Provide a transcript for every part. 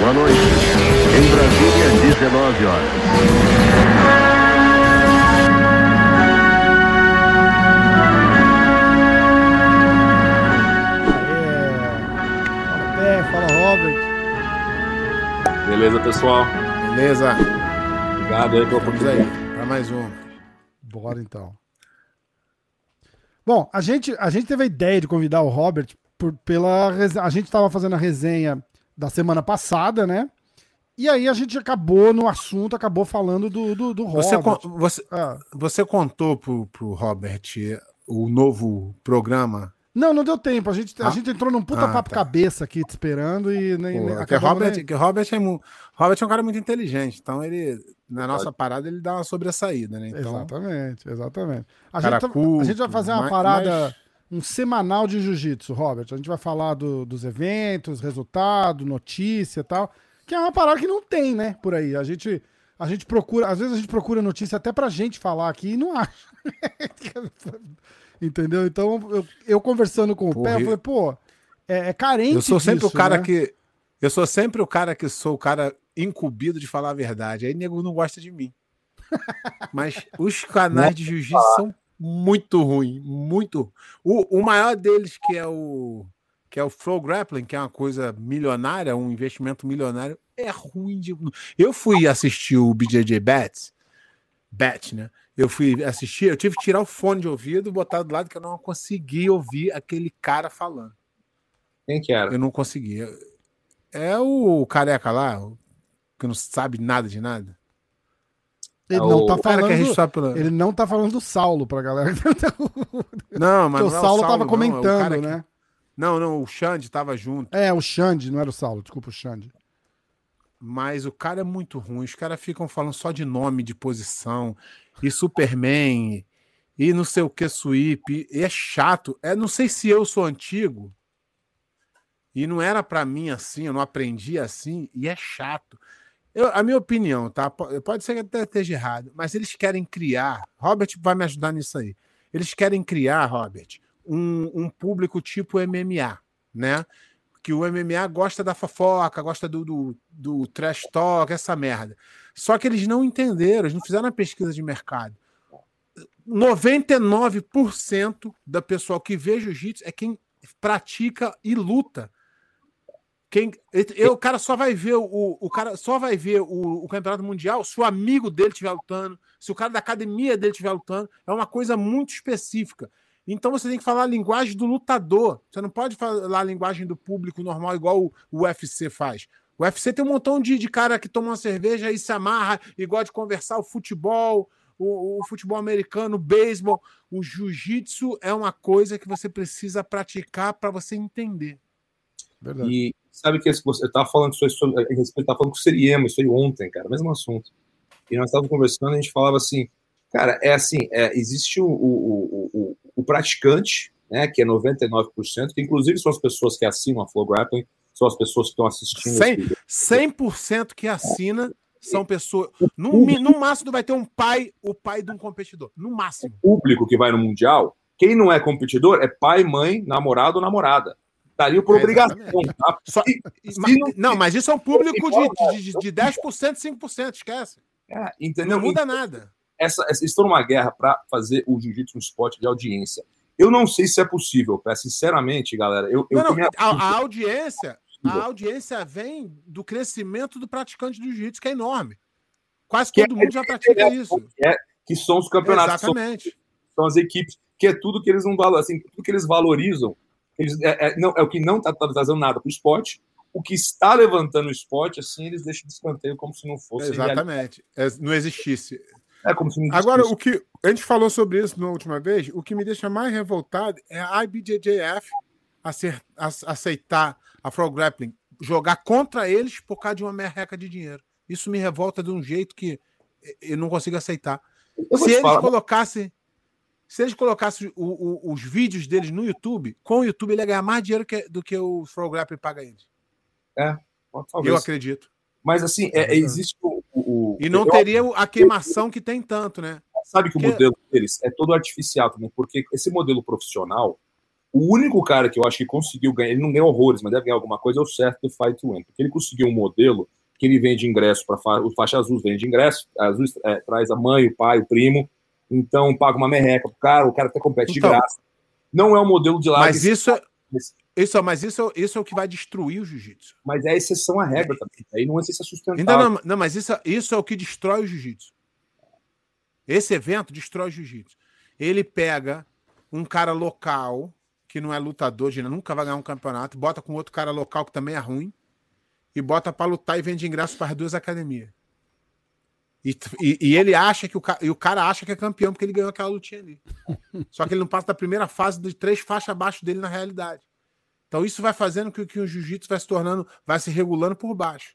Boa noite. Em Brasília, 19 horas. Fala Pé, fala Robert. Beleza, pessoal? Beleza? Obrigado aí pela Vamos aí, para mais uma. Bora então. Bom, a gente, a gente teve a ideia de convidar o Robert por, pela. A gente estava fazendo a resenha da semana passada, né? E aí a gente acabou no assunto, acabou falando do, do, do Você, Robert. con- você, Ah, você contou pro, pro Robert o novo programa? não, não deu tempo. A gente, a Ah. gente entrou num puta Ah, papo tá. cabeça aqui te esperando e nem. Pô, nem- acabamos Robert, nem- que Robert, é, Robert é um cara muito inteligente, então ele, na nossa parada, ele dá uma sobressaída, né? Então, Exatamente, exatamente. A gente, tá- a gente vai fazer uma mas- parada, um semanal de jiu-jitsu, Robert. A gente vai falar do- dos eventos, resultado, notícia e tal. Que é uma parada que não tem, né, por aí. A gente, a gente procura, às vezes a gente procura notícia até pra gente falar aqui e não acha. Entendeu? Então, eu, eu conversando com o Porra, Pé, eu eu- falei, pô, é, é carente eu sou sempre disso, o cara né? que. Eu sou sempre o cara que sou o cara incumbido de falar a verdade. Aí nego não gosta de mim. Mas os canais de jiu-jitsu são muito ruins, muito. O, o maior deles que é o que é o Flow Grappling, que é uma coisa milionária, um investimento milionário, é ruim de. Eu fui assistir o BJJ Bats, Bet, né? Eu fui assistir, eu tive que tirar o fone de ouvido e botar do lado que eu não consegui ouvir aquele cara falando. Quem que era? Eu não consegui. É o careca lá, o- que não sabe nada de nada. Ele É não o tá O que falando. pela... Ele não tá falando do Saulo pra galera. Não, mas Porque não o é Saulo tava não, é o comentando, que- né? Não, não, o Xande tava junto. É, o Xande, não era o Saulo, desculpa o Xande. Mas o cara é muito ruim. Os caras ficam falando só de nome, de posição, e Superman, e não sei o que, sweep. E é chato. É, não sei se eu sou antigo, e não era pra mim assim, eu não aprendi assim, e é chato. Eu- a minha opinião, tá? Po- Pode ser que até esteja errado, mas eles querem criar. Robert vai me ajudar nisso aí. Eles querem criar, Robert, um, um público tipo MMA, né? Que o MMA gosta da fofoca, gosta do, do, do trash talk, essa merda. Só que eles não entenderam, eles não fizeram a pesquisa de mercado. 99% da pessoal que vê jiu-jitsu é quem pratica e luta. Quem, eu, o cara só vai ver o, o cara só vai ver o, o campeonato mundial se o amigo dele estiver lutando, se o cara da academia dele estiver lutando. É uma coisa muito específica. Então você tem que falar a linguagem do lutador. Você não pode falar a linguagem do público normal, igual o, o UFC faz. O UFC tem um montão de, de cara que toma uma cerveja e se amarra e gosta de conversar o futebol, o, o futebol americano, o beisebol. O jiu-jitsu é uma coisa que você precisa praticar para você entender. Verdade. E sabe que você tava falando sobre, respeito, tava falando com o Seriema, isso aí ontem, cara, mesmo assunto. E nós estávamos conversando, a gente falava assim, cara, é assim, é, existe o, o, o, o, o praticante, né, que é 99%, que inclusive são as pessoas que assinam a Flow Grappling, são as pessoas que estão assistindo. Cem- esse vídeo. 100% que assina são pessoas. No, no máximo vai ter um pai, o pai de um competidor. No máximo. público que vai no Mundial, quem não é competidor é pai, mãe, namorado ou namorada. Tá ali por É, obrigação, tá? Só- e- mas- não- não, mas isso é um público de, de, de, de 10%, 5%, esquece. É, entendeu? Não muda nada. essa, essa- eles estão numa guerra para fazer o jiu-jitsu um esporte de audiência. Eu não sei se é possível, Pé. sinceramente, galera. Eu, eu Não, não, a, a audiência, a audiência vem do crescimento do praticante do jiu-jitsu, que é enorme. Quase Que todo é- mundo já pratica isso. que, é- que são os campeonatos, são, Exatamente. são as equipes, que é tudo que eles não valorizam, assim, tudo que eles valorizam. Eles, é, é- não, é o que não está trazendo nada para o esporte. O que está levantando o esporte, assim, eles deixam de escanteio como se não fosse. Exatamente. É, não existisse. É como se não Agora, o que a gente falou sobre isso na última vez, o que me deixa mais revoltado é a IBJJF acer- aceitar a Pro Grappling jogar contra eles por causa de uma merreca de dinheiro. Isso me revolta de um jeito que eu não consigo aceitar. Eu Se eles falar- colocassem se eles colocassem o- o- os vídeos deles no YouTube, com o YouTube ele ia ganhar mais dinheiro que- do que o Grappling paga eles. talvez. Eu acredito. Mas assim, é- é- existe o, o- o- E não teria o- a queimação que tem tanto, né? sabe que o Que- modelo deles é todo artificial também, porque esse modelo profissional, O único cara que eu acho que conseguiu ganhar, ele não ganhou horrores, mas deve ganhar alguma coisa, é o certo do Fight to Win. Porque ele conseguiu um modelo que ele vende ingresso para fa o faixa azul vende ingresso, azul é, traz a mãe, o pai, o primo, então paga uma merreca pro cara, o cara até compete então, de graça. Não é um modelo de lá. Mas isso, é, isso, mas isso, isso é o que vai destruir o jiu-jitsu. Mas é exceção à regra também. Aí não é se sustentável. Ainda não, não, mas isso, isso é o que destrói o jiu-jitsu. Esse evento destrói o jiu-jitsu. Ele pega um cara local, que não é lutador, de nunca vai ganhar um campeonato, bota com outro cara local que também é ruim, e bota para lutar e vende ingresso para as duas academias. E, e, e, ele acha que o, e o cara acha que é campeão porque ele ganhou aquela lutinha ali. Só que ele não passa da primeira fase de três faixas abaixo dele na realidade. Então isso vai fazendo que, que o jiu-jitsu vai se tornando, vai se regulando por baixo.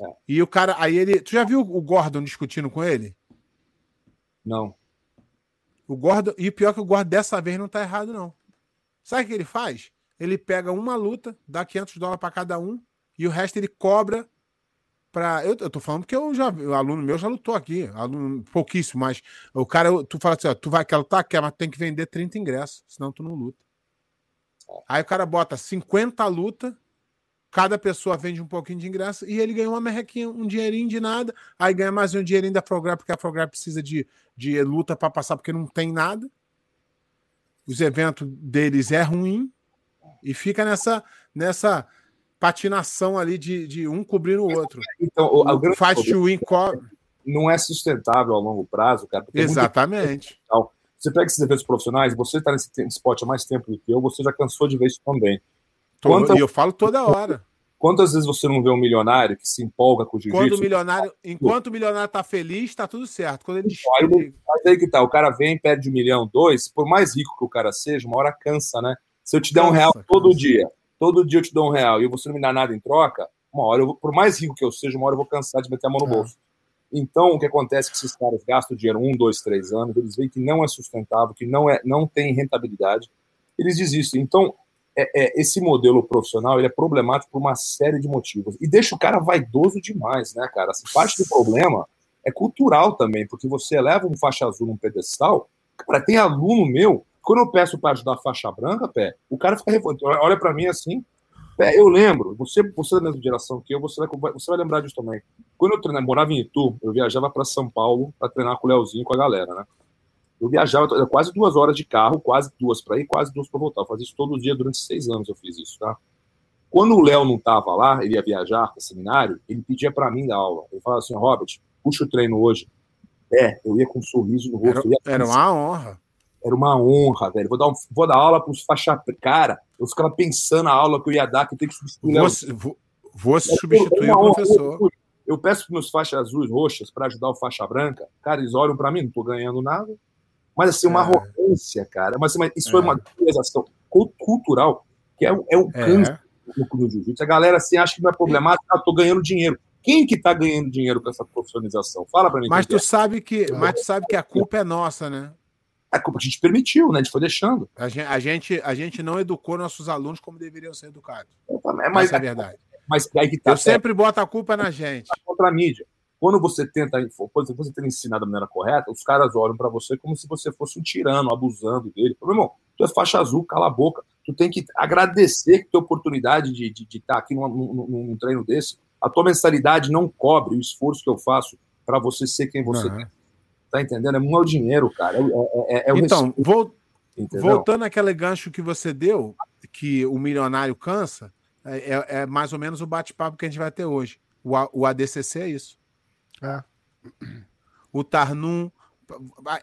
É. E o cara, aí ele. Tu já viu o Gordon discutindo com ele? Não. O Gordon, e pior é que o Gordon dessa vez não tá errado, não. Sabe o que ele faz? Ele pega uma luta, dá 500 dólares para cada um, e o resto ele cobra para eu, eu tô falando porque eu já, o aluno meu já lutou aqui, aluno pouquíssimo, mas o cara, tu fala assim, ó, tu vai quer lutar, quer, mas tem que vender 30 ingressos, senão tu não luta. Aí o cara bota 50 luta, cada pessoa vende um pouquinho de ingresso e ele ganha uma merrequinha, um dinheirinho de nada, aí ganha mais um dinheirinho da Prograp, porque a Prograp precisa de, de luta para passar porque não tem nada. Os eventos deles é ruim e fica nessa nessa patinação ali de, de um cobrir o outro. Então, o, o to win não é sustentável a longo prazo, cara. Exatamente. Muito... Você pega esses eventos profissionais, você está nesse esporte há mais tempo do que eu, você já cansou de ver isso também. Quantas... E eu falo toda hora. Quantas vezes você não vê um milionário que se empolga com o jiu-jitsu? Quando o milionário, enquanto o milionário tá feliz, tá tudo certo. Quando ele aí, mas aí que tá, o cara vem, perde um milhão, dois, por mais rico que o cara seja, uma hora cansa, né? Se eu te der cansa, um real cansa. todo dia, todo dia eu te dou um real e você não me dá nada em troca, uma hora, eu, por mais rico que eu seja, uma hora eu vou cansar de meter a mão no é. bolso. Então, o que acontece é que esses caras gastam dinheiro um, dois, três anos, eles veem que não é sustentável, que não, é, não tem rentabilidade, eles desistem. Então, é, é, esse modelo profissional ele é problemático por uma série de motivos. E deixa o cara vaidoso demais, né, cara? Assim, parte do problema é cultural também, porque você eleva um faixa azul num pedestal, cara, tem aluno meu, quando eu peço para ajudar a faixa branca, pé, o cara fica revoltado, olha para mim assim, é, eu lembro, você, você é da mesma geração que eu, você vai, você vai lembrar disso também. Quando eu treinava, morava em Itu, eu viajava para São Paulo para treinar com o Leozinho com a galera, né? Eu viajava quase duas horas de carro, quase duas para ir, quase duas para voltar. Eu fazia isso todo dia durante seis anos. Eu fiz isso, tá? Quando o Léo não estava lá, ele ia viajar para seminário, ele pedia para mim da aula. Ele falava assim: Robert, puxa o treino hoje. É, eu ia com um sorriso no rosto. Era, era uma honra. Era uma honra, velho. Vou dar, um, vou dar aula para os faixa. Cara, eu ficava pensando na aula que eu ia dar, que eu tenho que substituir. Vou, vou, vou substituir o professor. Eu, eu peço para meus faixas azuis roxas para ajudar o faixa branca. Cara, eles olham para mim, não estou ganhando nada. Mas assim, uma é. arrogância, cara. Mas, mas isso é. uma realização cultural que é, é o é. câncer no jiu-jitsu. A galera assim acha que não é problemático, ah, tô ganhando dinheiro. Quem que tá ganhando dinheiro com essa profissionalização? Fala para mim. Mas tu é. sabe que, mas tu sabe que a culpa é nossa, né? A culpa a gente permitiu, né? A gente foi deixando. A gente, a gente, a gente não educou nossos alunos como deveriam ser educados. É, mas, Essa é a verdade. Mas aí que tá Eu sempre boto a culpa na gente. Contra a mídia. Quando você tenta, quando você tenta ensinar da maneira correta, os caras olham para você como se você fosse um tirano, abusando dele. Meu irmão, tu é faixa azul, cala a boca. Tu tem que agradecer que tem oportunidade de estar de, de tá aqui num, num, num, treino desse. A tua mensalidade não cobre o esforço que eu faço para você ser quem você uhum. é. Tá entendendo? É muito dinheiro, cara. É, é, é, é então, vou, voltando àquele gancho que você deu, que o milionário cansa, é, é, é mais ou menos o bate-papo que a gente vai ter hoje. O, o ADCC é isso. É. O Tarnum.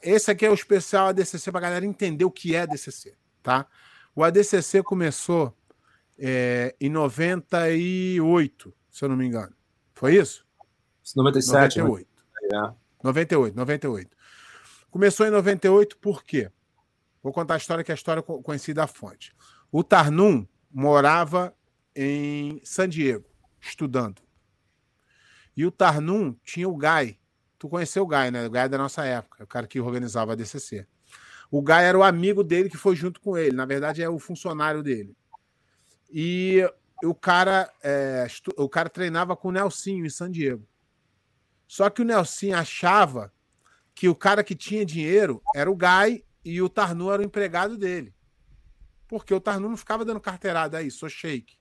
Esse aqui é o especial ADCC para a galera entender o que é ADCC, tá? O ADCC começou é, em 98, se eu não me engano. Foi isso? 97. 98. Né? 98, 98. Começou em 98 por quê? Vou contar a história que é a história conhecida a fonte. O Tarnum morava em San Diego, estudando. E o Tarnum tinha o Gai. Tu conheceu o Gai, né? O é da nossa época, o cara que organizava a DCC. O Gai era o amigo dele que foi junto com ele. Na verdade, é o funcionário dele. E o cara, é, o cara treinava com o Nelsinho em San Diego. Só que o Nelson achava que o cara que tinha dinheiro era o Guy e o Tarnu era o empregado dele. Porque o Tarnum não ficava dando carteirada aí, sou shake,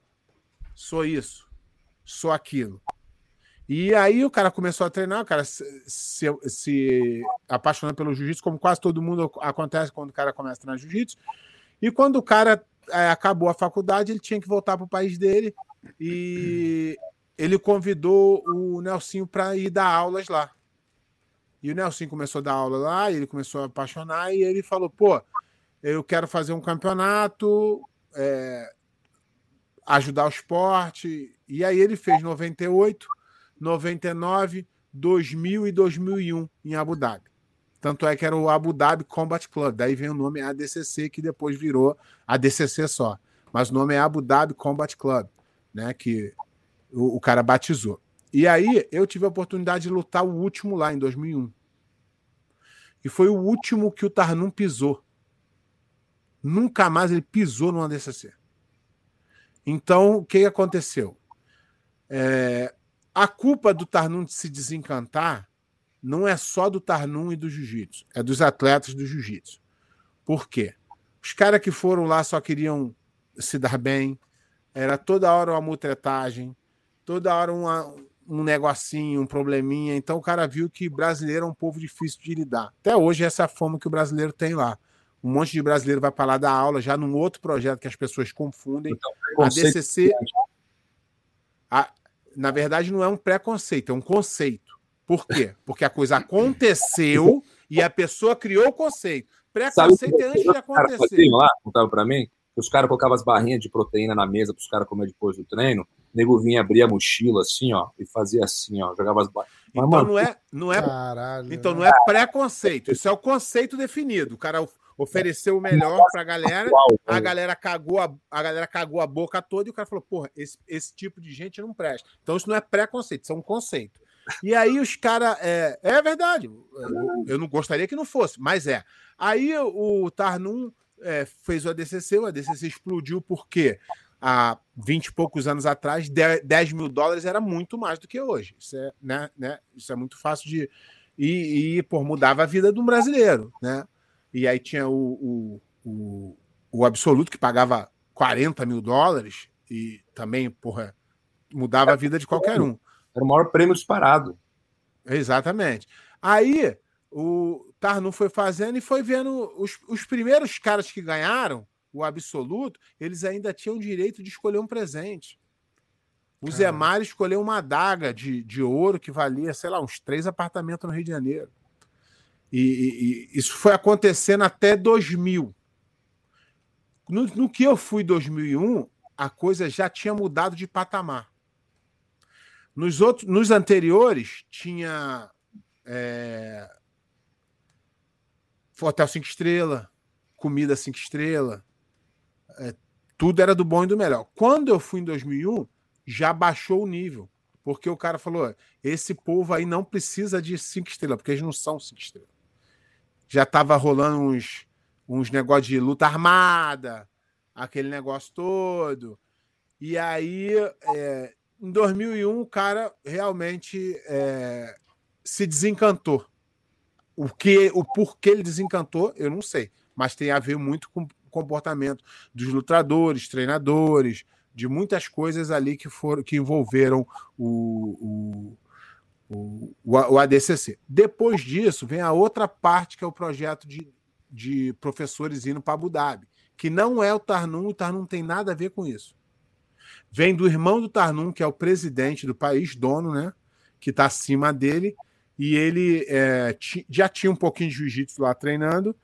sou isso, sou aquilo. E aí o cara começou a treinar, o cara se, se, se pelo jiu-jitsu, como quase todo mundo acontece quando o cara começa a treinar jiu-jitsu. E quando o cara é, acabou a faculdade, ele tinha que voltar para o país dele e ele convidou o Nelsinho para ir dar aulas lá. E o Nelsinho começou a dar aula lá, ele começou a apaixonar, e ele falou: pô, eu quero fazer um campeonato, é, ajudar o esporte. E aí ele fez 98, 99, 2000 e 2001 em Abu Dhabi. Tanto é que era o Abu Dhabi Combat Club. Daí vem o nome ADCC, que depois virou ADCC só. Mas o nome é Abu Dhabi Combat Club, né? Que o, o cara batizou. E aí eu tive a oportunidade de lutar o último lá em 2001. E foi o último que o Tarnum pisou. Nunca mais ele pisou no ADCC. Então, o que aconteceu? É, a culpa do Tarnum de se desencantar não é só do Tarnum e do Jiu-Jitsu, é dos atletas do Jiu-Jitsu. Por quê? Os caras que foram lá só queriam se dar bem, era toda hora uma mutretagem, toda hora uma, um negocinho, um probleminha. Então o cara viu que brasileiro é um povo difícil de lidar. Até hoje essa é a fama que o brasileiro tem lá. Um monte de brasileiro vai para lá dar aula já num outro projeto que as pessoas confundem. Então, a DCC, a, na verdade, não é um preconceito, é um conceito. Por quê? Porque a coisa aconteceu e a pessoa criou o conceito. Preconceito é antes de acontecer. lá, contava para mim, os caras colocavam as barrinhas de proteína na mesa para os caras comer depois do treino. O nego vinha abrir a mochila assim, ó, e fazia assim, ó, jogava as barrinhas. Então mano, não é, não é, Caralho, então não é preconceito, isso é o conceito definido. O cara ofereceu o melhor para a galera, a galera cagou a, a galera cagou a boca toda e o cara falou: "Porra, esse, esse tipo de gente não presta". Então isso não é preconceito, isso é um conceito. E aí os caras. É, é verdade. Eu, eu, não gostaria que não fosse, mas é. Aí o Tarnum é, fez o ADCC, o ADCC explodiu porque há 20 e poucos anos atrás, 10 mil dólares era muito mais do que hoje. Isso é, né, né, isso é muito fácil de. E, e por mudava a vida de um brasileiro. Né? E aí tinha o, o, o, o absoluto que pagava 40 mil dólares e também, porra, mudava a vida de qualquer um. Era o maior prêmio disparado. Exatamente. Aí o Tarnum foi fazendo e foi vendo os, os primeiros caras que ganharam o absoluto, eles ainda tinham direito de escolher um presente. O Zé Mário escolheu uma adaga de, de ouro que valia, sei lá, uns três apartamentos no Rio de Janeiro. E, e, e isso foi acontecendo até 2000. No, no que eu fui 2001, a coisa já tinha mudado de patamar. Nos, outros, nos anteriores, tinha é, hotel cinco estrelas, comida cinco estrelas, é, tudo era do bom e do melhor. Quando eu fui em 2001, já baixou o nível, porque o cara falou: esse povo aí não precisa de cinco estrelas, porque eles não são cinco estrelas. Já estava rolando uns, uns negócios de luta armada, aquele negócio todo. E aí é, em 2001 o cara realmente é, se desencantou. O que, o porquê ele desencantou, eu não sei, mas tem a ver muito com comportamento dos lutadores, treinadores, de muitas coisas ali que foram que envolveram o, o, o, o ADCC. Depois disso, vem a outra parte que é o projeto de, de professores indo para Abu Dhabi, que não é o Tarnum, o Tarnum tem nada a ver com isso vem do irmão do Tarnum, que é o presidente do país, dono, né? Que está acima dele. E ele é, já tinha um pouquinho de jiu-jitsu lá treinando.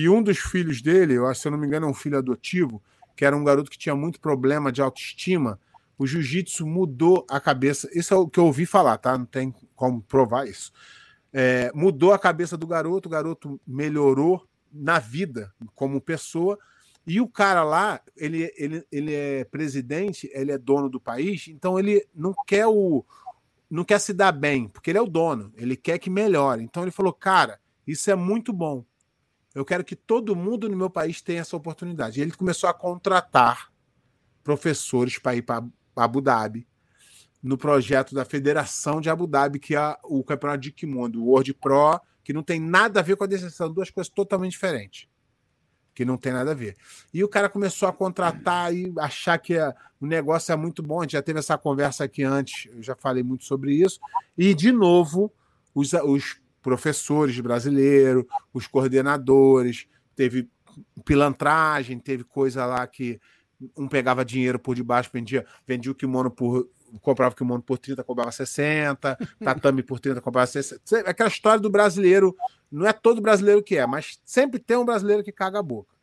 E um dos filhos dele, eu acho, se eu não me engano, é um filho adotivo, que era um garoto que tinha muito problema de autoestima. O jiu-jitsu mudou a cabeça. Isso é o que eu ouvi falar, tá? Não tem como provar isso. É, mudou a cabeça do garoto, o garoto melhorou na vida como pessoa e o cara lá, ele, ele, ele é presidente, ele é dono do país, então ele não quer o não quer se dar bem, porque ele é o dono, ele quer que melhore. Então ele falou: "Cara, isso é muito bom. Eu quero que todo mundo no meu país tenha essa oportunidade". E ele começou a contratar professores para ir para Abu Dhabi no projeto da Federação de Abu Dhabi, que é o campeonato de kimono, o World Pro, que não tem nada a ver com a decisão, duas coisas totalmente diferentes. que não tem nada a ver. E o cara começou a contratar e achar que a, o negócio é muito bom. A gente já teve essa conversa aqui antes, eu já falei muito sobre isso. E, de novo, os, os professores brasileiros, os coordenadores, teve pilantragem, teve coisa lá que um pegava dinheiro por debaixo, vendia, vendia o kimono por. comprava o kimono por 30, comprava 60, tatame por 30, comprava 60. Aquela história do brasileiro, não é todo brasileiro que é, mas sempre tem um brasileiro que caga a boca.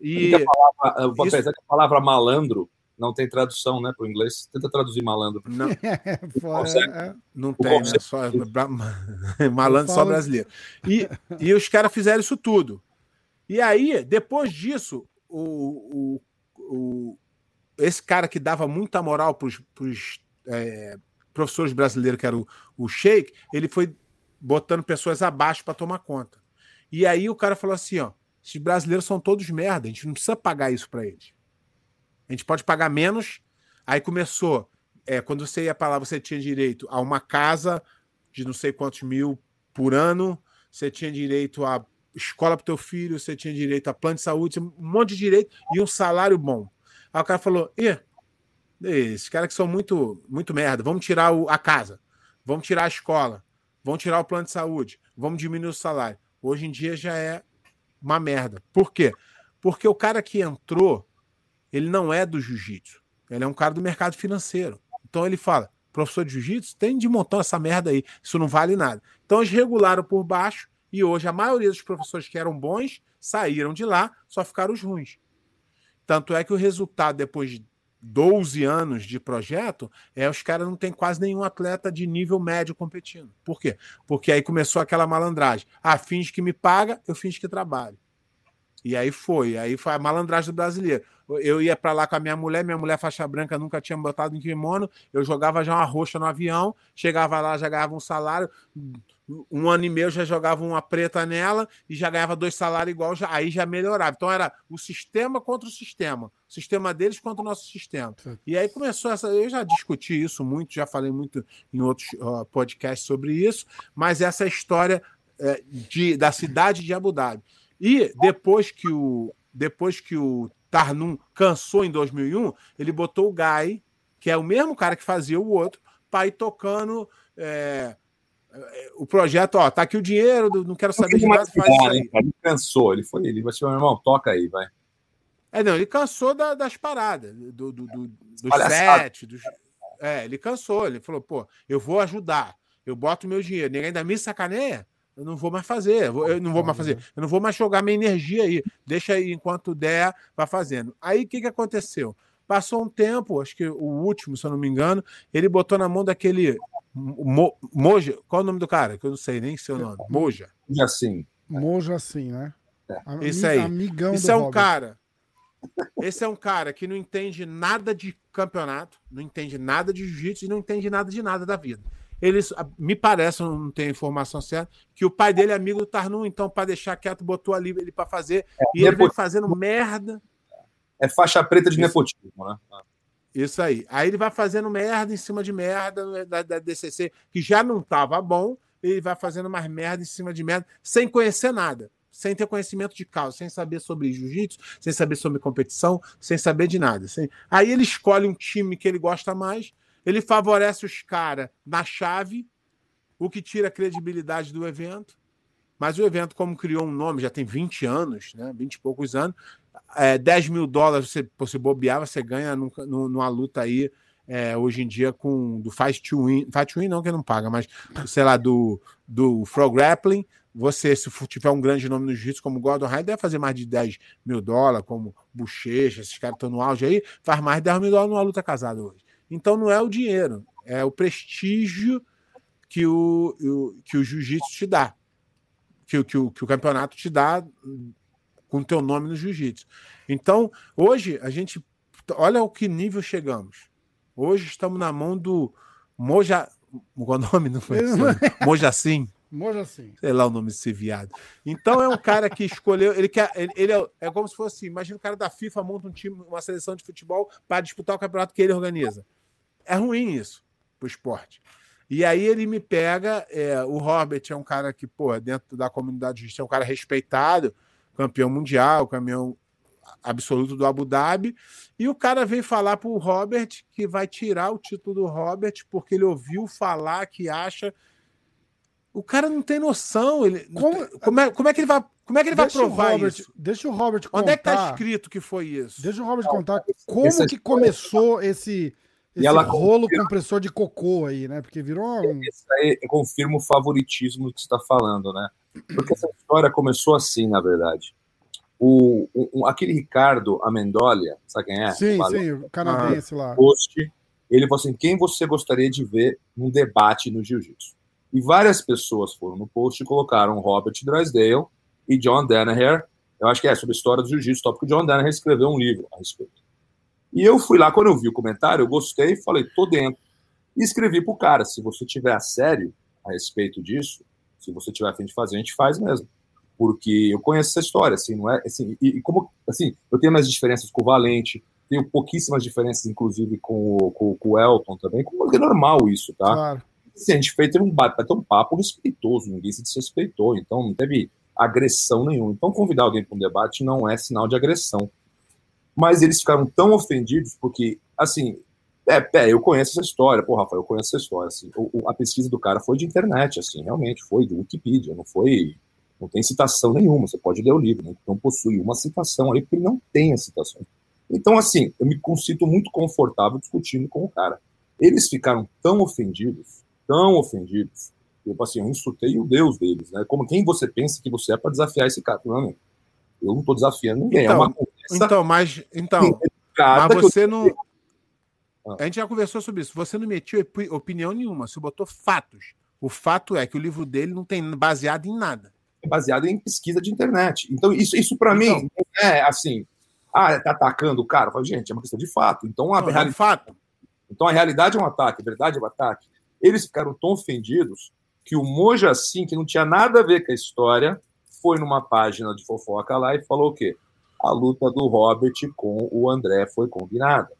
E a palavra, isso... a palavra malandro não tem tradução, né, para o inglês. Tenta traduzir malandro. Não, é, fora, é. não tem, né? Só, malandro só brasileiro. E, e os caras fizeram isso tudo. E aí, depois disso, o, o, o esse cara que dava muita moral para os é, professores brasileiros, que era o, o Sheik, ele foi botando pessoas abaixo para tomar conta. E aí o cara falou assim: ó, esses brasileiros são todos merda, a gente não precisa pagar isso para eles. A gente pode pagar menos. Aí começou, é, quando você ia para lá, você tinha direito a uma casa de não sei quantos mil por ano, você tinha direito a escola para teu filho, você tinha direito a plano de saúde, um monte de direito e um salário bom. Aí o cara falou: Ih, esses caras que são muito, muito merda, vamos tirar o, a casa, vamos tirar a escola, vamos tirar o plano de saúde, vamos diminuir o salário. Hoje em dia já é uma merda. Por quê? Porque o cara que entrou ele não é do jiu-jitsu. Ele é um cara do mercado financeiro. Então ele fala: professor de jiu-jitsu tem de montar essa merda aí. Isso não vale nada. Então eles regularam por baixo e hoje a maioria dos professores que eram bons saíram de lá, só ficaram os ruins. Tanto é que o resultado, depois de 12 anos de projeto, é os caras não tem quase nenhum atleta de nível médio competindo. Por quê? Porque aí começou aquela malandragem. Ah, finge que me paga, eu finge que trabalho. E aí foi, aí foi a malandragem do brasileiro. Eu ia para lá com a minha mulher, minha mulher faixa branca nunca tinha botado em kimono, eu jogava já uma roxa no avião, chegava lá, já ganhava um salário, um ano e meio já jogava uma preta nela e já ganhava dois salários igual, já, aí já melhorava. Então era o sistema contra o sistema, o sistema deles contra o nosso sistema. E aí começou essa, eu já discuti isso muito, já falei muito em outros uh, podcasts sobre isso, mas essa história uh, de, da cidade de Abu Dhabi. E depois que o depois que o Tarnum cansou em 2001, ele botou o Guy, que é o mesmo cara que fazia o outro, para ir tocando é, o projeto. Ó, tá aqui o dinheiro, não quero saber de nada. Faz isso aí. Ele cansou, ele foi, ele vai ser meu irmão, toca aí, vai. É, não, ele cansou da, das paradas, do, do, do, dos sete, dos, é, ele cansou, ele falou, pô, eu vou ajudar, eu boto meu dinheiro, ninguém ainda me sacaneia, eu não vou mais fazer, eu não vou mais fazer, eu não vou mais jogar minha energia aí, deixa aí enquanto der, vai fazendo. Aí o que, que aconteceu? Passou um tempo, acho que o último, se eu não me engano, ele botou na mão daquele Mo, Moja, qual é o nome do cara? Que eu não sei nem seu nome. Moja. Moja sim. Moja sim, né? É. Isso aí. Amigão Isso é um Robert. cara. Esse é um cara que não entende nada de campeonato, não entende nada de jiu-jitsu e não entende nada de nada da vida. Eles, me parece, não tenho informação certa, que o pai dele é amigo do Tarnum, então, para deixar quieto, botou ali ele para fazer. É, e ele vem fazendo merda. É faixa preta de Isso. nepotismo, né? Isso aí. Aí ele vai fazendo merda em cima de merda da, da DCC, que já não estava bom, ele vai fazendo mais merda em cima de merda, sem conhecer nada, sem ter conhecimento de causa, sem saber sobre jiu-jitsu, sem saber sobre competição, sem saber de nada. Sem... Aí ele escolhe um time que ele gosta mais, ele favorece os caras na chave, o que tira a credibilidade do evento. Mas o evento, como criou um nome, já tem 20 anos, né? 20 e poucos anos, é, 10 mil dólares você, você bobear, você ganha numa luta aí, é, hoje em dia, com do Fight to Win. Fight to Win não, que não paga, mas, sei lá, do, do Frog Grappling. Você, se tiver um grande nome no jiu-jitsu como Gordon Ryan, deve fazer mais de 10 mil dólares, como Bochecha, esses caras estão no auge aí, faz mais de 10 mil dólares numa luta casada hoje. Então não é o dinheiro, é o prestígio que o, o que o jiu-jitsu te dá, que, que, o, que o campeonato te dá com teu nome no jiu-jitsu. Então, hoje, a gente. Olha o que nível chegamos. Hoje estamos na mão do Moja. Qual o nome? Não foi Mojacim. Mojacim. Sei lá o nome desse viado. Então é um cara que escolheu. Ele quer. Ele, ele é, é, como se fosse. Imagina o cara da FIFA monta um time, uma seleção de futebol para disputar o campeonato que ele organiza. É ruim isso pro esporte. E aí ele me pega. É, o Robert é um cara que, pô, dentro da comunidade justiça é um cara respeitado, campeão mundial, campeão absoluto do Abu Dhabi, e o cara vem falar pro Robert que vai tirar o título do Robert porque ele ouviu falar que acha. O cara não tem noção. Ele, como, como, é, como é que ele vai, como é que ele vai provar Robert, isso? Deixa o Robert contar. Onde é que tá escrito que foi isso? Deixa o Robert contar como que começou esse, esse ela rolo confirma. compressor de cocô aí, né? Porque virou um... Isso aí confirma o favoritismo que você está falando, né? Porque essa história começou assim, na verdade. O, o- aquele Ricardo Amendolia, sabe quem é? Sim, Valeu. sim, o canadense lá. post, ele falou assim: quem você gostaria de ver num debate no jiu-jitsu? E várias pessoas foram no post e colocaram Robert Drysdale e John Danaher. Eu acho que é sobre a história do jiu-jitsu, porque o John Danaher escreveu um livro a respeito. E eu fui lá, quando eu vi o comentário, eu gostei, falei, tô dentro. E escrevi pro cara: se você tiver a sério a respeito disso, se você tiver a fim de fazer, a gente faz mesmo. Porque eu conheço essa história, assim, não é? Assim, e, e como, assim, eu tenho minhas diferenças com o Valente, tenho pouquíssimas diferenças, inclusive, com o, com, com o Elton também, como é normal isso, tá? Claro. Assim, a gente fez teve um, ter um papo respeitoso, ninguém se desrespeitou, então não teve agressão nenhuma. Então, convidar alguém para um debate não é sinal de agressão. Mas eles ficaram tão ofendidos porque, assim, é, pé, eu conheço essa história, pô, Rafael, eu conheço essa história, assim, o- a pesquisa do cara foi de internet, assim, realmente, foi do Wikipedia, não foi, não tem citação nenhuma, você pode ler o livro, né? não possui uma citação ali, porque não tem a citação. Então, assim, eu me sinto muito confortável discutindo com o cara. Eles ficaram tão ofendidos, tão ofendidos, tipo assim, eu insultei o Deus deles, né? Como quem você pensa que você é para desafiar esse cara? Não, eu não estou desafiando ninguém, é Então, uma conversa Então, mas. Então, educada mas eu- você não. A gente já conversou sobre isso. Você não metiu opi- opinião nenhuma, você botou fatos. O fato é que o livro dele não tem baseado em nada. é baseado em pesquisa de internet. Então, isso, isso para Então. mim é assim, ah, tá atacando o cara. Eu falo, gente, é uma questão de fato. Então, a, Não, é um fato. então, a realidade é um ataque, a verdade é um ataque. Eles ficaram tão ofendidos que o Moja, assim, que não tinha nada a ver com a história, foi numa página de fofoca lá e falou o quê? A luta do Robert com o André foi combinada.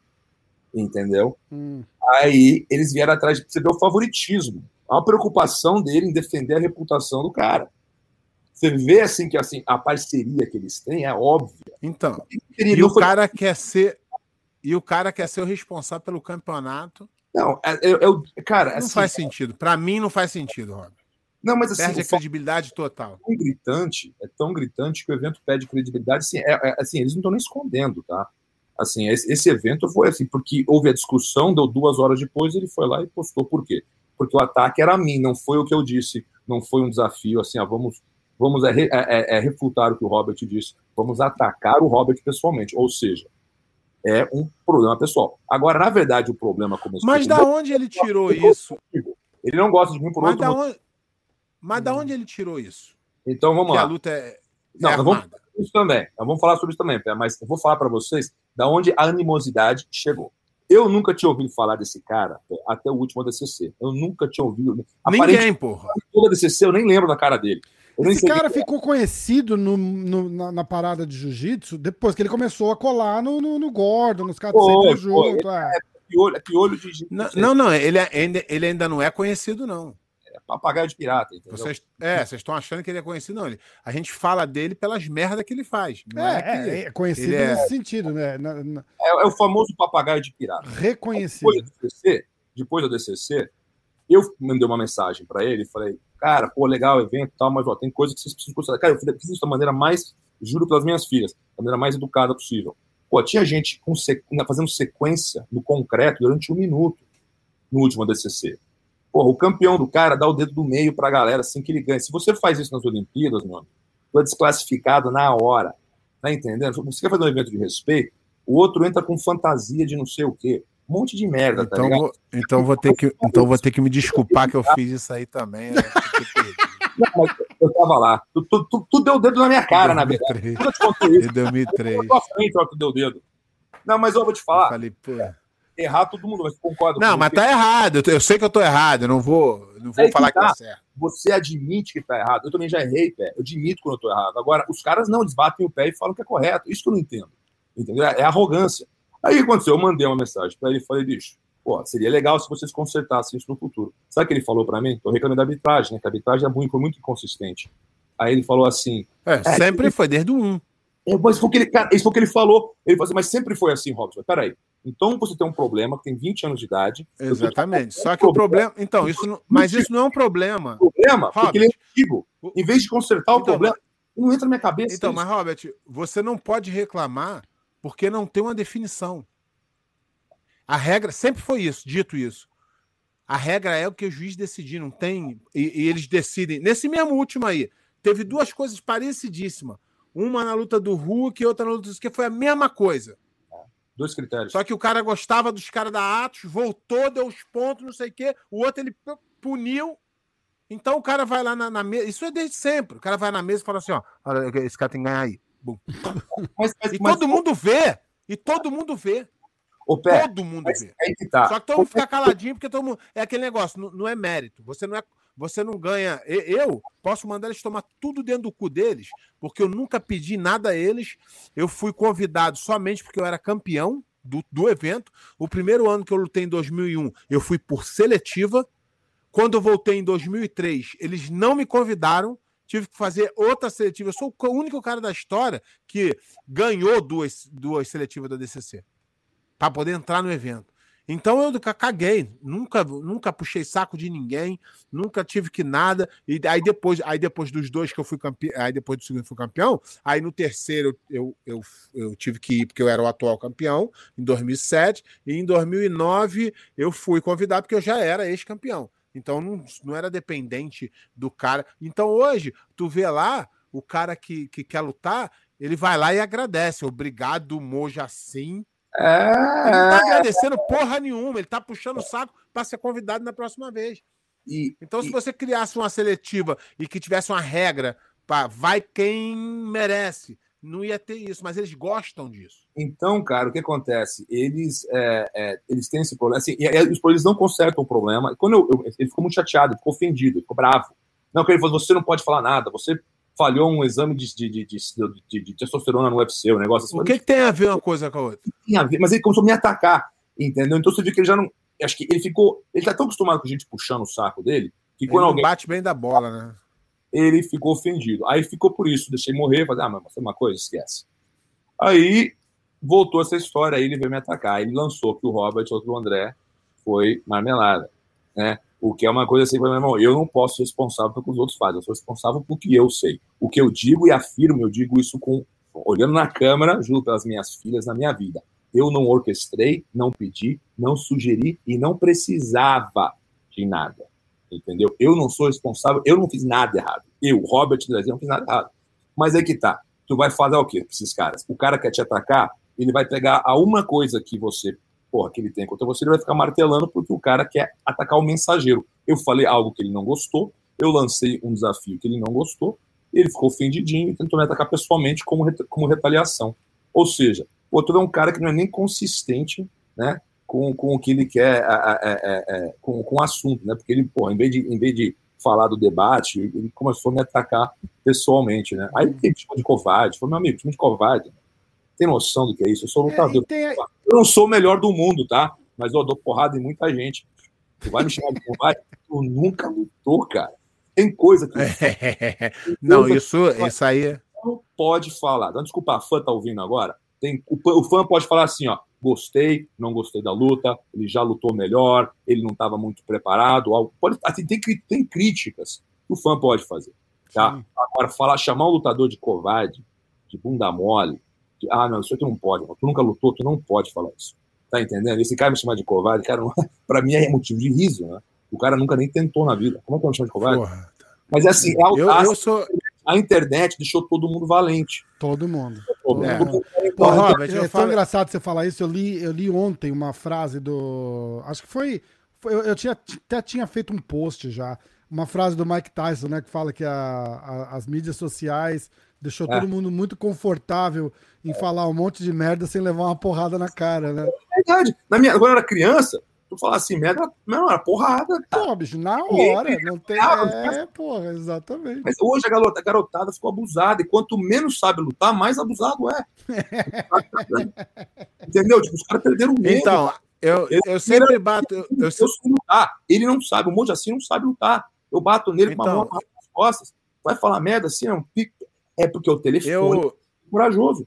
Entendeu? Hum. Aí eles vieram atrás de perceber o favoritismo. Há uma preocupação dele em defender a reputação do cara. Você vê assim que assim, a parceria que eles têm é óbvia. Então, Ele e o foi- cara quer ser. E o cara quer ser o responsável pelo campeonato. Não, é, é- é o- cara, Não assim, faz sentido. Pra mim, não faz sentido, Robert. Não, mas assim, Perde a credibilidade total. é tão gritante, é tão gritante que o evento perde credibilidade. Assim, é- é- assim eles não estão nem escondendo, tá? Assim, esse, esse evento foi assim, porque houve a discussão, deu duas horas depois, ele foi lá e postou. Por quê? Porque o ataque era a mim, não foi o que eu disse, não foi um desafio, assim, ah, vamos, vamos é, é- é- é refutar o que o Robert disse, vamos atacar o Robert pessoalmente, ou seja, é um problema pessoal. Agora, na verdade, o problema começou. Mas da onde ele tirou isso? Ele não gosta de mim por Mas outro da onde, mas da onde ele tirou isso? Então vamos Que a lá. luta é, Não, é vamos- armada. isso também. Nós vamos falar sobre isso também, mas eu vou falar para vocês da onde a animosidade chegou. Eu nunca tinha ouvido falar desse cara até o último DCC. Eu nunca tinha ouvido. Ninguém, porra. todo DCC eu nem lembro da cara dele. Esse cara quem- ficou conhecido no- no- na, na parada de jiu-jitsu depois que ele começou a colar no, no, no Gordon, nos caras sempre junto. é. que olho, que olho de gente, Não, não, não, ele ainda, ele ainda não é conhecido, não. É papagaio de pirata, entendeu? Vocês, é, vocês estão achando que ele é conhecido, não. Ele, a gente fala dele pelas merdas que ele faz. Não é, É, que- é, é conhecido ele é- nesse sentido, né? Na- na- É, é o famoso papagaio de pirata. reconhecido. Depois do DCC, depois do DCC, eu mandei uma mensagem para ele e falei, cara, pô, legal o evento e tal, mas ó, tem coisa que vocês precisam considerar. Cara, eu fiz isso da maneira mais, juro pelas minhas filhas, da maneira mais educada possível. Pô, tinha gente com sequ- fazendo sequência no concreto durante um minuto no último DCC. Porra, o campeão do cara dá o dedo do meio pra galera assim que ele ganha. Se você faz isso nas Olimpíadas, mano, tu é desclassificado na hora. Tá entendendo? Você quer fazer um evento de respeito, o outro entra com fantasia de não sei o quê. Um monte de merda, tá Então, ligado? vou, então, vou ter que, então vou ter que me desculpar que eu fiz isso aí também. né? Não, mas eu tava lá. Tu, tu, tu, tu deu o dedo na minha cara, na verdade. 2003. Eu te contei isso. Em 2003. Na tua frente, ó, tu deu o dedo. Não, mas eu vou te Eu falar, falei, pô. Errar todo mundo, mas concordo Não, mas tá errado. Eu, sei que eu tô errado. Eu não vou, não vou que falar que tá. tá certo. Você admite que tá errado. Eu também já errei, pé. Eu admito quando eu tô errado. Agora, os caras não, eles batem o pé e falam que é correto. Isso que eu não entendo. Entendeu? É arrogância. Aí o que aconteceu? Eu mandei uma mensagem pra ele e falei, bicho, pô, seria legal se vocês consertassem isso no futuro. Sabe o que ele falou pra mim? Tô reclamando da arbitragem, né? Que a arbitragem é muito, foi muito inconsistente. Aí ele falou assim. É, sempre foi, desde o 1. É, mas foi o que ele, cara, isso foi o que ele falou. Ele falou assim, mas sempre foi assim, Robson. Peraí. Então você tem um problema, tem 20 anos de idade. Exatamente. Só que o problema. Então, isso não... mas isso não é um problema. O problema, porque ele é antigo. Em vez de consertar o Então, problema, não entra na minha cabeça. Então, isso. mas, Robert, você não pode reclamar porque não tem uma definição. A regra sempre foi isso, dito isso. A regra é o que o juiz decidir, não tem. E, e eles decidem. Nesse mesmo último aí, teve duas coisas parecidíssimas. Uma na luta do Hulk e outra na luta do que foi a mesma coisa. Dois critérios. Só que o cara gostava dos caras da Atos, voltou, deu os pontos, não sei o quê. O outro ele puniu. Então o cara vai lá na, na mesa. Isso é desde sempre. O cara vai na mesa e fala assim: ó, olha, esse cara tem que ganhar aí. Mas, mas, E mas, todo mundo vê. E todo mundo vê. ô, Pé, Todo mundo vê. aí que tá. Só que todo mundo fica caladinho, porque todo mundo. É aquele negócio, não, não é mérito. Você não é. Você não ganha. Eu posso mandar eles tomar tudo dentro do cu deles, porque eu nunca pedi nada a eles. Eu fui convidado somente porque eu era campeão do, do evento. O primeiro ano que eu lutei em 2001, eu fui por seletiva. Quando eu voltei em 2003, eles não me convidaram. Tive que fazer outra seletiva. Eu sou o único cara da história que ganhou duas, duas seletivas da DCC para poder entrar no evento. Então eu ca- caguei, nunca, nunca puxei saco de ninguém, nunca tive que nada. E aí depois, aí depois dos dois que eu fui campeão, aí depois do segundo eu fui campeão, aí no terceiro eu, eu, eu tive que ir porque eu era o atual campeão em 2007 e em 2009 eu fui convidado porque eu já era ex-campeão. Então não, não era dependente do cara. Então hoje tu vê lá o cara que, que quer lutar, ele vai lá e agradece. Obrigado, Mojacim. Ele não tá É, agradecendo porra nenhuma, ele tá puxando o saco para ser convidado na próxima vez. e, Então, se e- você criasse uma seletiva e que tivesse uma regra para vai quem merece, não ia ter isso, mas eles gostam disso. Então, cara, o que acontece? Eles, é, é, eles têm esse problema. Assim, e, e, os eles não consertam o problema. E quando eu, eu- ele ficou muito chateado, ficou ofendido, ficou bravo. Não, que ele falou: você não pode falar nada, você falhou um exame de, de, de, de, de- testosterona no UFC, um negócio assim. O que, que tem a ver uma coisa com a outra? tinha a ver, mas ele começou a me atacar, entendeu? Então você viu que ele já não. Acho que ele ficou. Ele tá tão acostumado com a gente puxando o saco dele, que Ele quando alguém. bate bem da bola, né? Ele ficou ofendido. Aí ficou por isso, deixei morrer, falei, ah, mas foi uma coisa, esquece. Aí voltou essa história, aí ele veio me atacar. Ele lançou que o Robert, outro André, foi marmelada, né? O que é uma coisa assim, meu irmão, eu não posso ser responsável pelo que os outros fazem, eu sou responsável pelo que eu sei. O que eu digo e afirmo, eu digo isso com olhando na câmera, juro pelas minhas filhas, na minha vida. Eu não orquestrei, não pedi, não sugeri e não precisava de nada. Entendeu? Eu não sou responsável, eu não fiz nada errado. Eu, Robert Drezinho, não fiz nada errado. Mas aí que tá. Tu vai fazer o quê com esses caras? O cara quer te atacar, ele vai pegar a uma coisa que você, porra, que ele tem contra você, ele vai ficar martelando porque o cara quer atacar o mensageiro. Eu falei algo que ele não gostou, eu lancei um desafio que ele não gostou, ele ficou ofendidinho e tentou me atacar pessoalmente como, como retaliação. Ou seja, o outro é um cara que não é nem consistente, né? Com, com o que ele quer, com, com o assunto, né? Porque ele, pô, em vez de, em vez de falar do debate, ele começou a me atacar pessoalmente, né? Aí ele me chamou de covarde. Falei, meu amigo, time de covarde. Tem noção do que é isso? Eu sou É, lutador. tem a- Eu não sou o melhor do mundo, tá? Mas eu dou porrada em muita gente. Tu vai me chamar de covarde? Tu nunca lutou, cara. Tem coisa que não, isso, isso aí. não pode falar. Não, desculpa, a fã tá ouvindo agora. Tem, o, fã- pode falar assim, ó, gostei, não gostei da luta, ele já lutou melhor, ele não estava muito preparado. algo- Pode, assim, tem, tem críticas que o fã pode fazer. Tá? Sim. Agora, falar, chamar um lutador de covarde, de bunda mole, de, ah, não, isso aqui não pode, tu nunca lutou, tu não pode falar isso. Tá entendendo? Esse cara me chamar de covarde, cara, não- pra mim é motivo de riso, né? O cara nunca nem tentou na vida. Como é que eu me chamo de covarde? Porra. Mas é assim, é Eu, audácia. eu sou. A internet deixou todo mundo valente. Todo mundo. Todo É. mundo- Pô, Ô, Robert, é tão engraçado você falar isso. Eu li, eu li ontem uma frase do. Acho que foi. foi- eu, eu tinha, até tinha feito um post já. Uma frase do Mike Tyson, né? Que fala que a- a- as mídias sociais deixou É. todo mundo muito confortável em falar um monte de merda sem levar uma porrada na cara, né? É verdade. Na minha, quando eu era criança, tu falava assim, merda, não, era porrada, cara. Pô, bicho, na hora. Não tem. Ah, É, porra, exatamente. Mas hoje a garota- a garotada ficou abusada, e quanto menos sabe lutar, mais abusado é. Entendeu? Tipo, os caras perderam o medo. Então, eu, eu sempre bato. Eu, eu eu sei lutar. Ele não sabe, o monte assim não sabe lutar. Eu bato nele com a Então. mão nas costas. vai falar merda assim, é um pico. É porque o telefone Eu, é corajoso.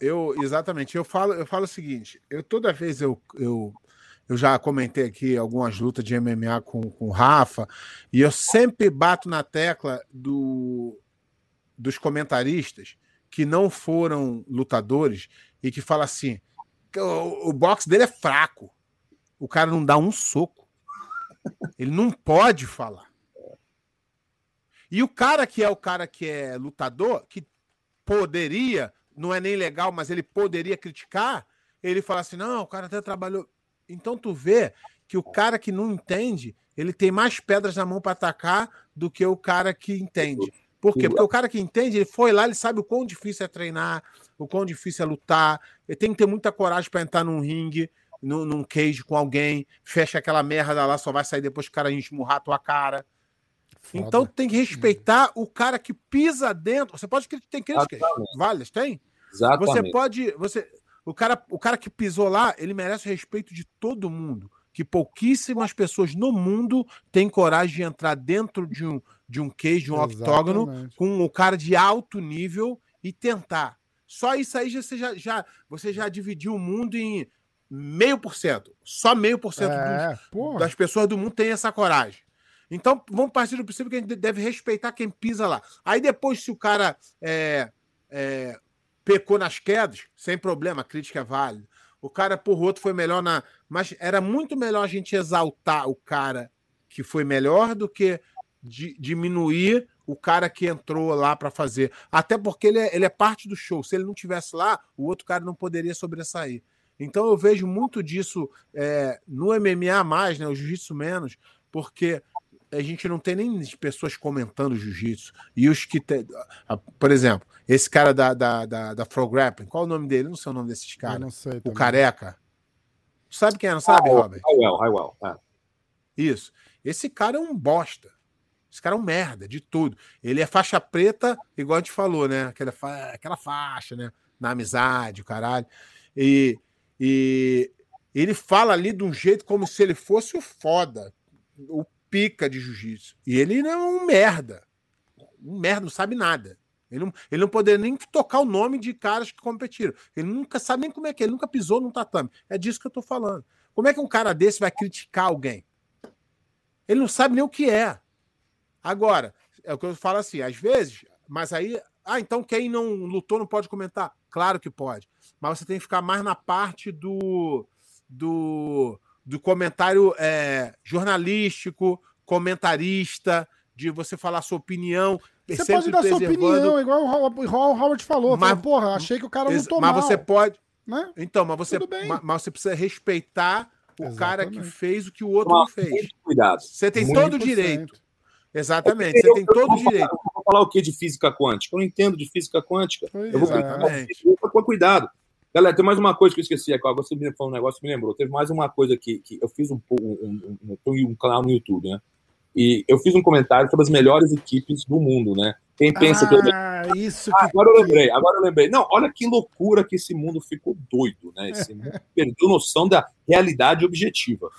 eu exatamente, eu falo, eu falo o seguinte, eu toda vez eu, eu, eu já comentei aqui algumas lutas de MMA com, com o Rafa, e eu sempre bato na tecla do, dos comentaristas que não foram lutadores e que fala assim: que o, o boxe dele é fraco. O cara não dá um soco. Ele não pode falar. E o cara que é o cara que é lutador, que poderia, não é nem legal, mas ele poderia criticar, ele fala assim: não, o cara até trabalhou. Então tu vê que o cara que não entende, ele tem mais pedras na mão para atacar do que o cara que entende. Por quê? Porque o cara que entende, ele foi lá, ele sabe o quão difícil é treinar, o quão difícil é lutar. Ele tem que ter muita coragem para entrar num ringue, num, num cage com alguém, fecha aquela merda lá, só vai sair depois que o cara esmurrar a tua cara. Foda. Então tem que respeitar o cara que pisa dentro. Você pode tem críticas, várias, tem? Exatamente. Você pode, você, o cara, o cara que pisou lá, ele merece o respeito de todo mundo. Que pouquíssimas pessoas no mundo têm coragem de entrar dentro de um de um de um octógono, Exatamente. com o cara de alto nível e tentar. Só isso aí você, já, já, você já dividiu o mundo em meio por cento. Só meio por cento É, das pessoas do mundo tem essa coragem. Então, vamos partir do princípio que a gente deve respeitar quem pisa lá. Aí depois, se o cara é, é, pecou nas quedas, sem problema, a crítica é válida. O cara, por outro, foi melhor na. Mas era muito melhor a gente exaltar o cara que foi melhor do que di- diminuir o cara que entrou lá para fazer. Até porque ele é, ele é parte do show. Se ele não tivesse lá, o outro cara não poderia sobressair. Então eu vejo muito disso é, no MMA mais, né? O jiu-jitsu menos, porque a gente não tem nem pessoas comentando jiu-jitsu. E os que tem. ah, Por exemplo, esse cara da, da, da, da Frog Grappling, qual o nome dele? Não sei o nome desses Eu caras. não sei. O também. careca. Sabe quem é, não sabe, Robert? Highwell, Highwell. É. Isso. Esse cara é um bosta. Esse cara é um merda de tudo. Ele é faixa preta, igual a gente falou, né? Aquela, fa- aquela faixa, né? Na amizade, o caralho. E, e ele fala ali de um jeito como se ele fosse o foda, o pica de jiu-jitsu. E ele não é um merda. Um merda, não sabe nada. Ele não, ele não poderia nem tocar o nome de caras que competiram. Ele nunca sabe nem como é que é, ele nunca pisou num tatame. É disso que eu tô falando. Como é que um cara desse vai criticar alguém? Ele não sabe nem o que é. Agora, é o que eu falo assim, às vezes, mas aí, ah, então quem não lutou não pode comentar? Claro que pode. Mas você tem que ficar mais na parte do do, do comentário é, jornalístico, comentarista, de você falar a sua opinião. Você pode dar sua opinião, igual o Howard- falou. Mas- Falou, porra, achei que o cara Ex- lutou mas mal. você pode. Né? Então, mas você, mas você precisa respeitar o cara que Exatamente. fez o que o outro não fez. muito cuidado. Você tem Muito todo o 100%. direito. Exatamente, você tem todo o direito. Eu vou falar o que de física quântica? Eu não entendo de física quântica. Pois eu vou é. com cuidado. Galera, tem mais uma coisa que eu esqueci. Agora você me falou um negócio que me lembrou. Teve mais uma coisa que, que eu fiz um, um, um, um, canal no YouTube, né? E eu fiz um comentário sobre as melhores equipes do mundo, né? Quem pensa que eu Ah, isso Ah, que. agora eu lembrei, agora eu lembrei. Não, olha que loucura que esse mundo ficou doido, né? Esse mundo perdeu noção da realidade objetiva.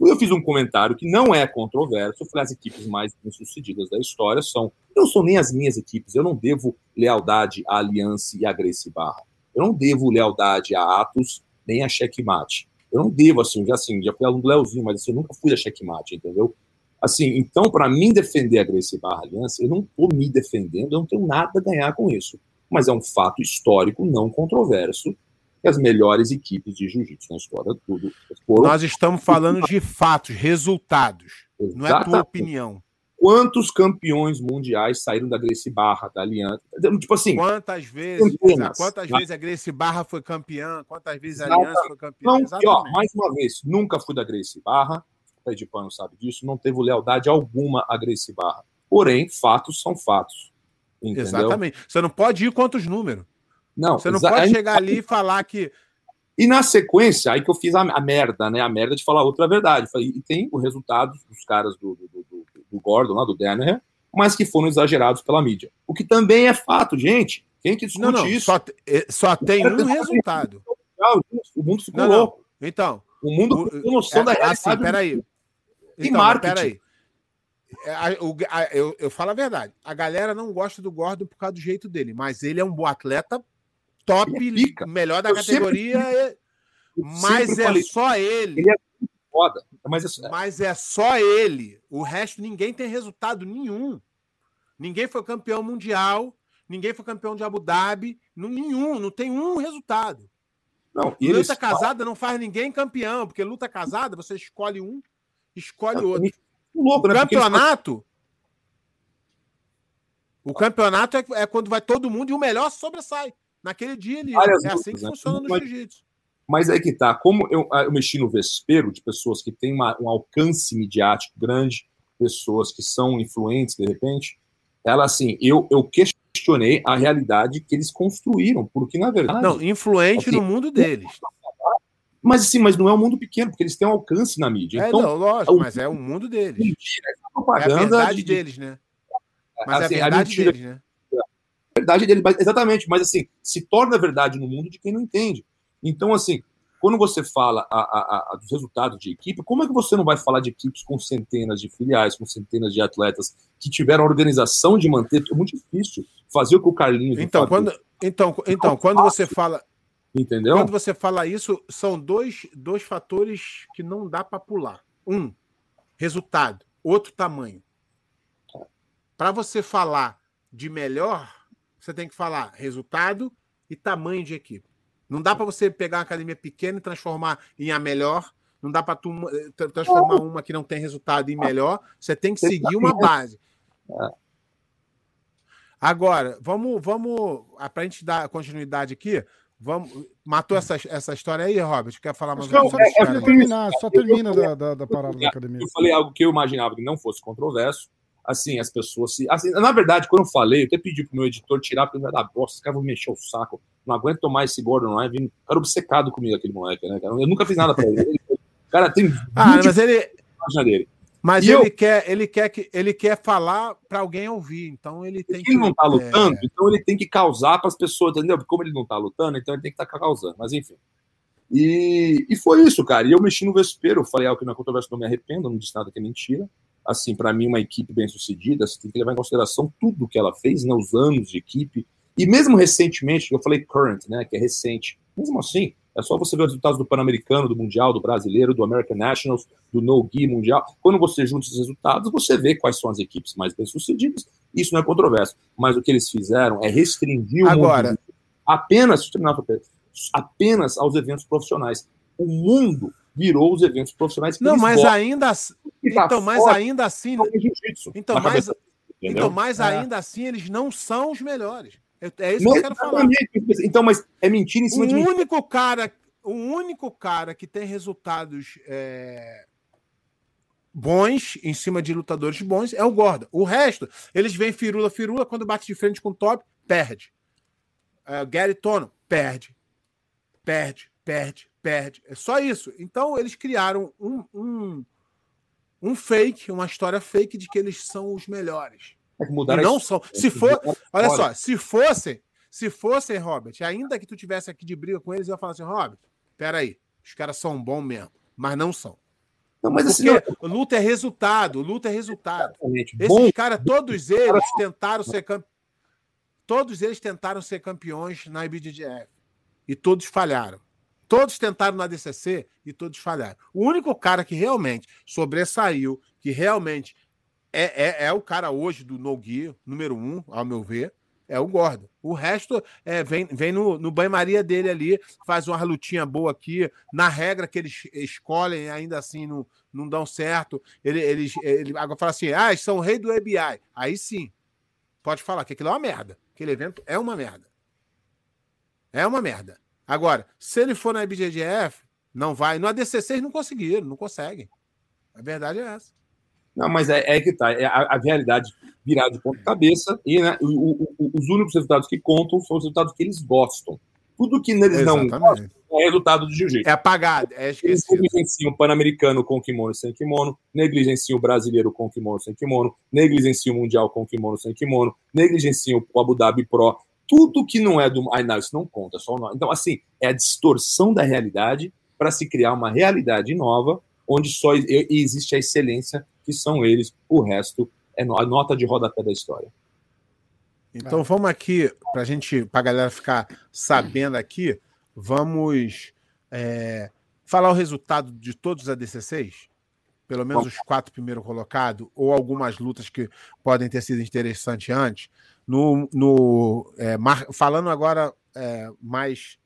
Eu fiz um comentário que não é controverso. Eu falei, as equipes mais bem-sucedidas da história são. Não são nem as minhas equipes. Eu não devo lealdade à Aliança e à Gracie Barra. Eu não devo lealdade a Atos nem a Checkmate. Eu não devo, assim, já assim, já fui aluno do Leozinho, mas assim, eu nunca fui da Checkmate, entendeu? Assim, então, para mim defender a Gracie Barra Aliança, eu não estou me defendendo, eu não tenho nada a ganhar com isso. Mas é um fato histórico não controverso que as melhores equipes de jiu-jitsu na história tudo foram Nós estamos falando de fatos, resultados. Não é tua exatamente. opinião. Quantos campeões mundiais saíram da Gracie Barra, da Aliança? Tipo assim, Quantas vezes, Centenas. quantas vezes a Gracie Barra foi campeã, quantas vezes a. Aliança foi campeã. não, e, ó, mais uma vez, nunca fui da Gracie Barra, o Pé de Pano sabe disso, não teve lealdade alguma à Gracie Barra. Porém, fatos são fatos. Entendeu? Exatamente. Você não pode ir contra os números. Não, Você não pode chegar ali e falar que. E na sequência, aí que eu fiz a, a merda, né? A merda de falar outra verdade. Falei, e tem o resultado dos caras do, do, do, do- do Gordon, lá do Danaher, mas que foram exagerados pela mídia. O que também é fato, gente. Quem que discute Não, não. isso? Só, eh, só tem um resultado. O mundo ficou Não, não. louco. Então. O mundo ficou noção da é, realidade. assim, peraí. E Então, marketing. peraí. é, o- a- eu, eu falo a verdade. A galera não gosta do Gordon por causa do jeito dele, mas ele é um bom atleta top, é melhor da Eu sempre categoria, é- Eu mas sempre é falei, só ele. Ele foda. Mas é, Mas é só ele. O resto, ninguém tem resultado nenhum. Ninguém foi campeão mundial, ninguém foi campeão de Abu Dhabi, nenhum, não tem um resultado. não, e eles luta casada não faz ninguém campeão, porque luta casada você escolhe um, escolhe falam- outro. louco, O né? Eles campeonato. O campeonato é, é quando vai todo mundo e o melhor sobressai. Naquele dia ali. Várias É assim que lutas, né? funciona no jiu-jitsu. Mas aí que tá, como eu, eu mexi no vespeiro de pessoas que têm uma- um alcance midiático grande, pessoas que são influentes de repente, ela assim, eu, eu questionei a realidade que eles construíram, porque na verdade. Não, influente assim, no mundo deles. Mas assim, mas não é um mundo pequeno, porque eles têm um alcance na mídia. É, Então, não, lógico, o- mas é o mundo deles. mentira, essa É a propaganda verdade de- deles, né? Mas assim, é a a verdade mentira deles, né? verdade dele, mas- exatamente, mas assim, se torna verdade no mundo de quem não entende. Então, assim, quando você fala a, a- a- dos resultados de equipe, como é que você não vai falar de equipes com centenas de filiais, com centenas de atletas que tiveram a organização de manter? É muito difícil fazer o que o Carlinhos Então, quando, então, então, quando você fala, entendeu? quando você fala isso, são dois, dois fatores que não dá para pular. Um, resultado. Outro, tamanho. Para você falar de melhor, você tem que falar resultado e tamanho de equipe. Não dá para você pegar uma academia pequena e transformar em a melhor. Não dá para transformar uma que não tem resultado em melhor. Você tem que seguir uma base. Agora, vamos, vamos para a gente dar continuidade aqui. Vamos, matou essa, essa história aí, Robert? Quer falar mais Não, uma coisa? é- é Só porque- terminar, só termina da, da, da parada da academia. Eu falei algo que eu imaginava que não fosse controverso. Assim, as pessoas se. Assim, na verdade, quando eu falei, eu até pedi pro meu editor tirar, porque ele vai dar bosta, esse cara vai me mexer o saco. Não aguento tomar esse Gordon Live. Cara obcecado comigo, aquele moleque, né, cara? Eu nunca fiz nada pra ele. Ele- Cara, tem 20 Ah, mas ele, dele. mas E ele quer, ele quer que ele quer falar para alguém ouvir. Então ele tem Se que. ele não tá é, lutando, então ele tem que causar para as pessoas, entendeu? Como ele não tá lutando, então ele tem que estar causando. Mas enfim. E, e foi isso, cara. E eu mexi no vespeiro, eu falei algo que não é controverso, não me arrependo, não disse nada que é mentira. Assim, para mim, uma equipe bem sucedida, você tem que levar em consideração tudo que ela fez, né, os anos de equipe. E mesmo recentemente, eu falei current, né, que é recente, mesmo assim, é só você ver os resultados do Pan-Americano, do Mundial, do Brasileiro, do American Nationals, do No Gi Mundial. Quando você junta esses resultados, você vê quais são as equipes mais bem-sucedidas. Isso não é controverso. Mas o que eles fizeram é restringir o Agora- mundo apenas, apenas aos eventos profissionais. O mundo virou os eventos profissionais. que Não, mas ainda assim, tá então, mas ainda assim, jiu-jitsu então, entendeu? então, mas É. ainda assim eles não são os melhores. É isso que eu quero falar. Então, mas é mentira em O cima de mentira. único cara, o único cara que tem resultados é, bons em cima de lutadores bons é o Gordon. O resto, eles vêm firula, firula, quando bate de frente com o top, perde. É, Gary Tono, perde. Perde, perde, perde. É só isso. Então, eles criaram um, um, um fake, uma história fake de que eles são os melhores. É E não são. Se for, Olha só, se fossem, se fossem, Robert, ainda que tu tivesse aqui de briga com eles, eu ia falar assim, Robert, peraí, os caras são bons mesmo, mas não são. Não, mas assim, Porque luta é resultado, luta é resultado. exatamente. Esses Bom, caras, todos eles tentaram ser camp... Todos eles tentaram ser campeões na IBJJF. E todos falharam. Todos tentaram na DCC e todos falharam. O único cara que realmente sobressaiu, que realmente é, é, é o cara hoje do No Gear, número um, ao meu ver, é o Gordon. O resto é, vem, vem no, no banho-maria dele ali, faz uma lutinha boa aqui. Na regra que eles escolhem, ainda assim não, não dão certo. Ele, ele agora fala assim: ah, eles são o rei do ABI. Aí sim, pode falar que aquilo é uma merda. Aquele evento é uma merda. É uma merda. Agora, se ele for na IBJJF, não vai. No ADCC eles não conseguiram, não conseguem. A verdade é essa. Não, mas é, é que tá. É a, a realidade virada de ponta cabeça e né, o, o, os únicos resultados que contam são os resultados que eles gostam. Tudo que eles não Exatamente. gostam é resultado de jiu-jitsu. É apagado, é Eles esquecido. negligenciam o Pan-Americano com kimono sem kimono, negligenciam o brasileiro com kimono sem kimono, negligenciam o mundial com kimono sem kimono, negligenciam o Abu Dhabi Pro. Tudo que não é do. Ai, não, isso não conta, só o nome. Então, assim, é a distorção da realidade para se criar uma realidade nova, onde só existe a excelência que são eles. O resto é a nota de rodapé da história. Então vamos aqui, para gente, para a galera ficar sabendo aqui, vamos é, falar o resultado de todos os ADC6? Pelo menos os quatro primeiros colocados, ou algumas lutas que podem ter sido interessantes antes. No, no, é, mar- falando agora é, mais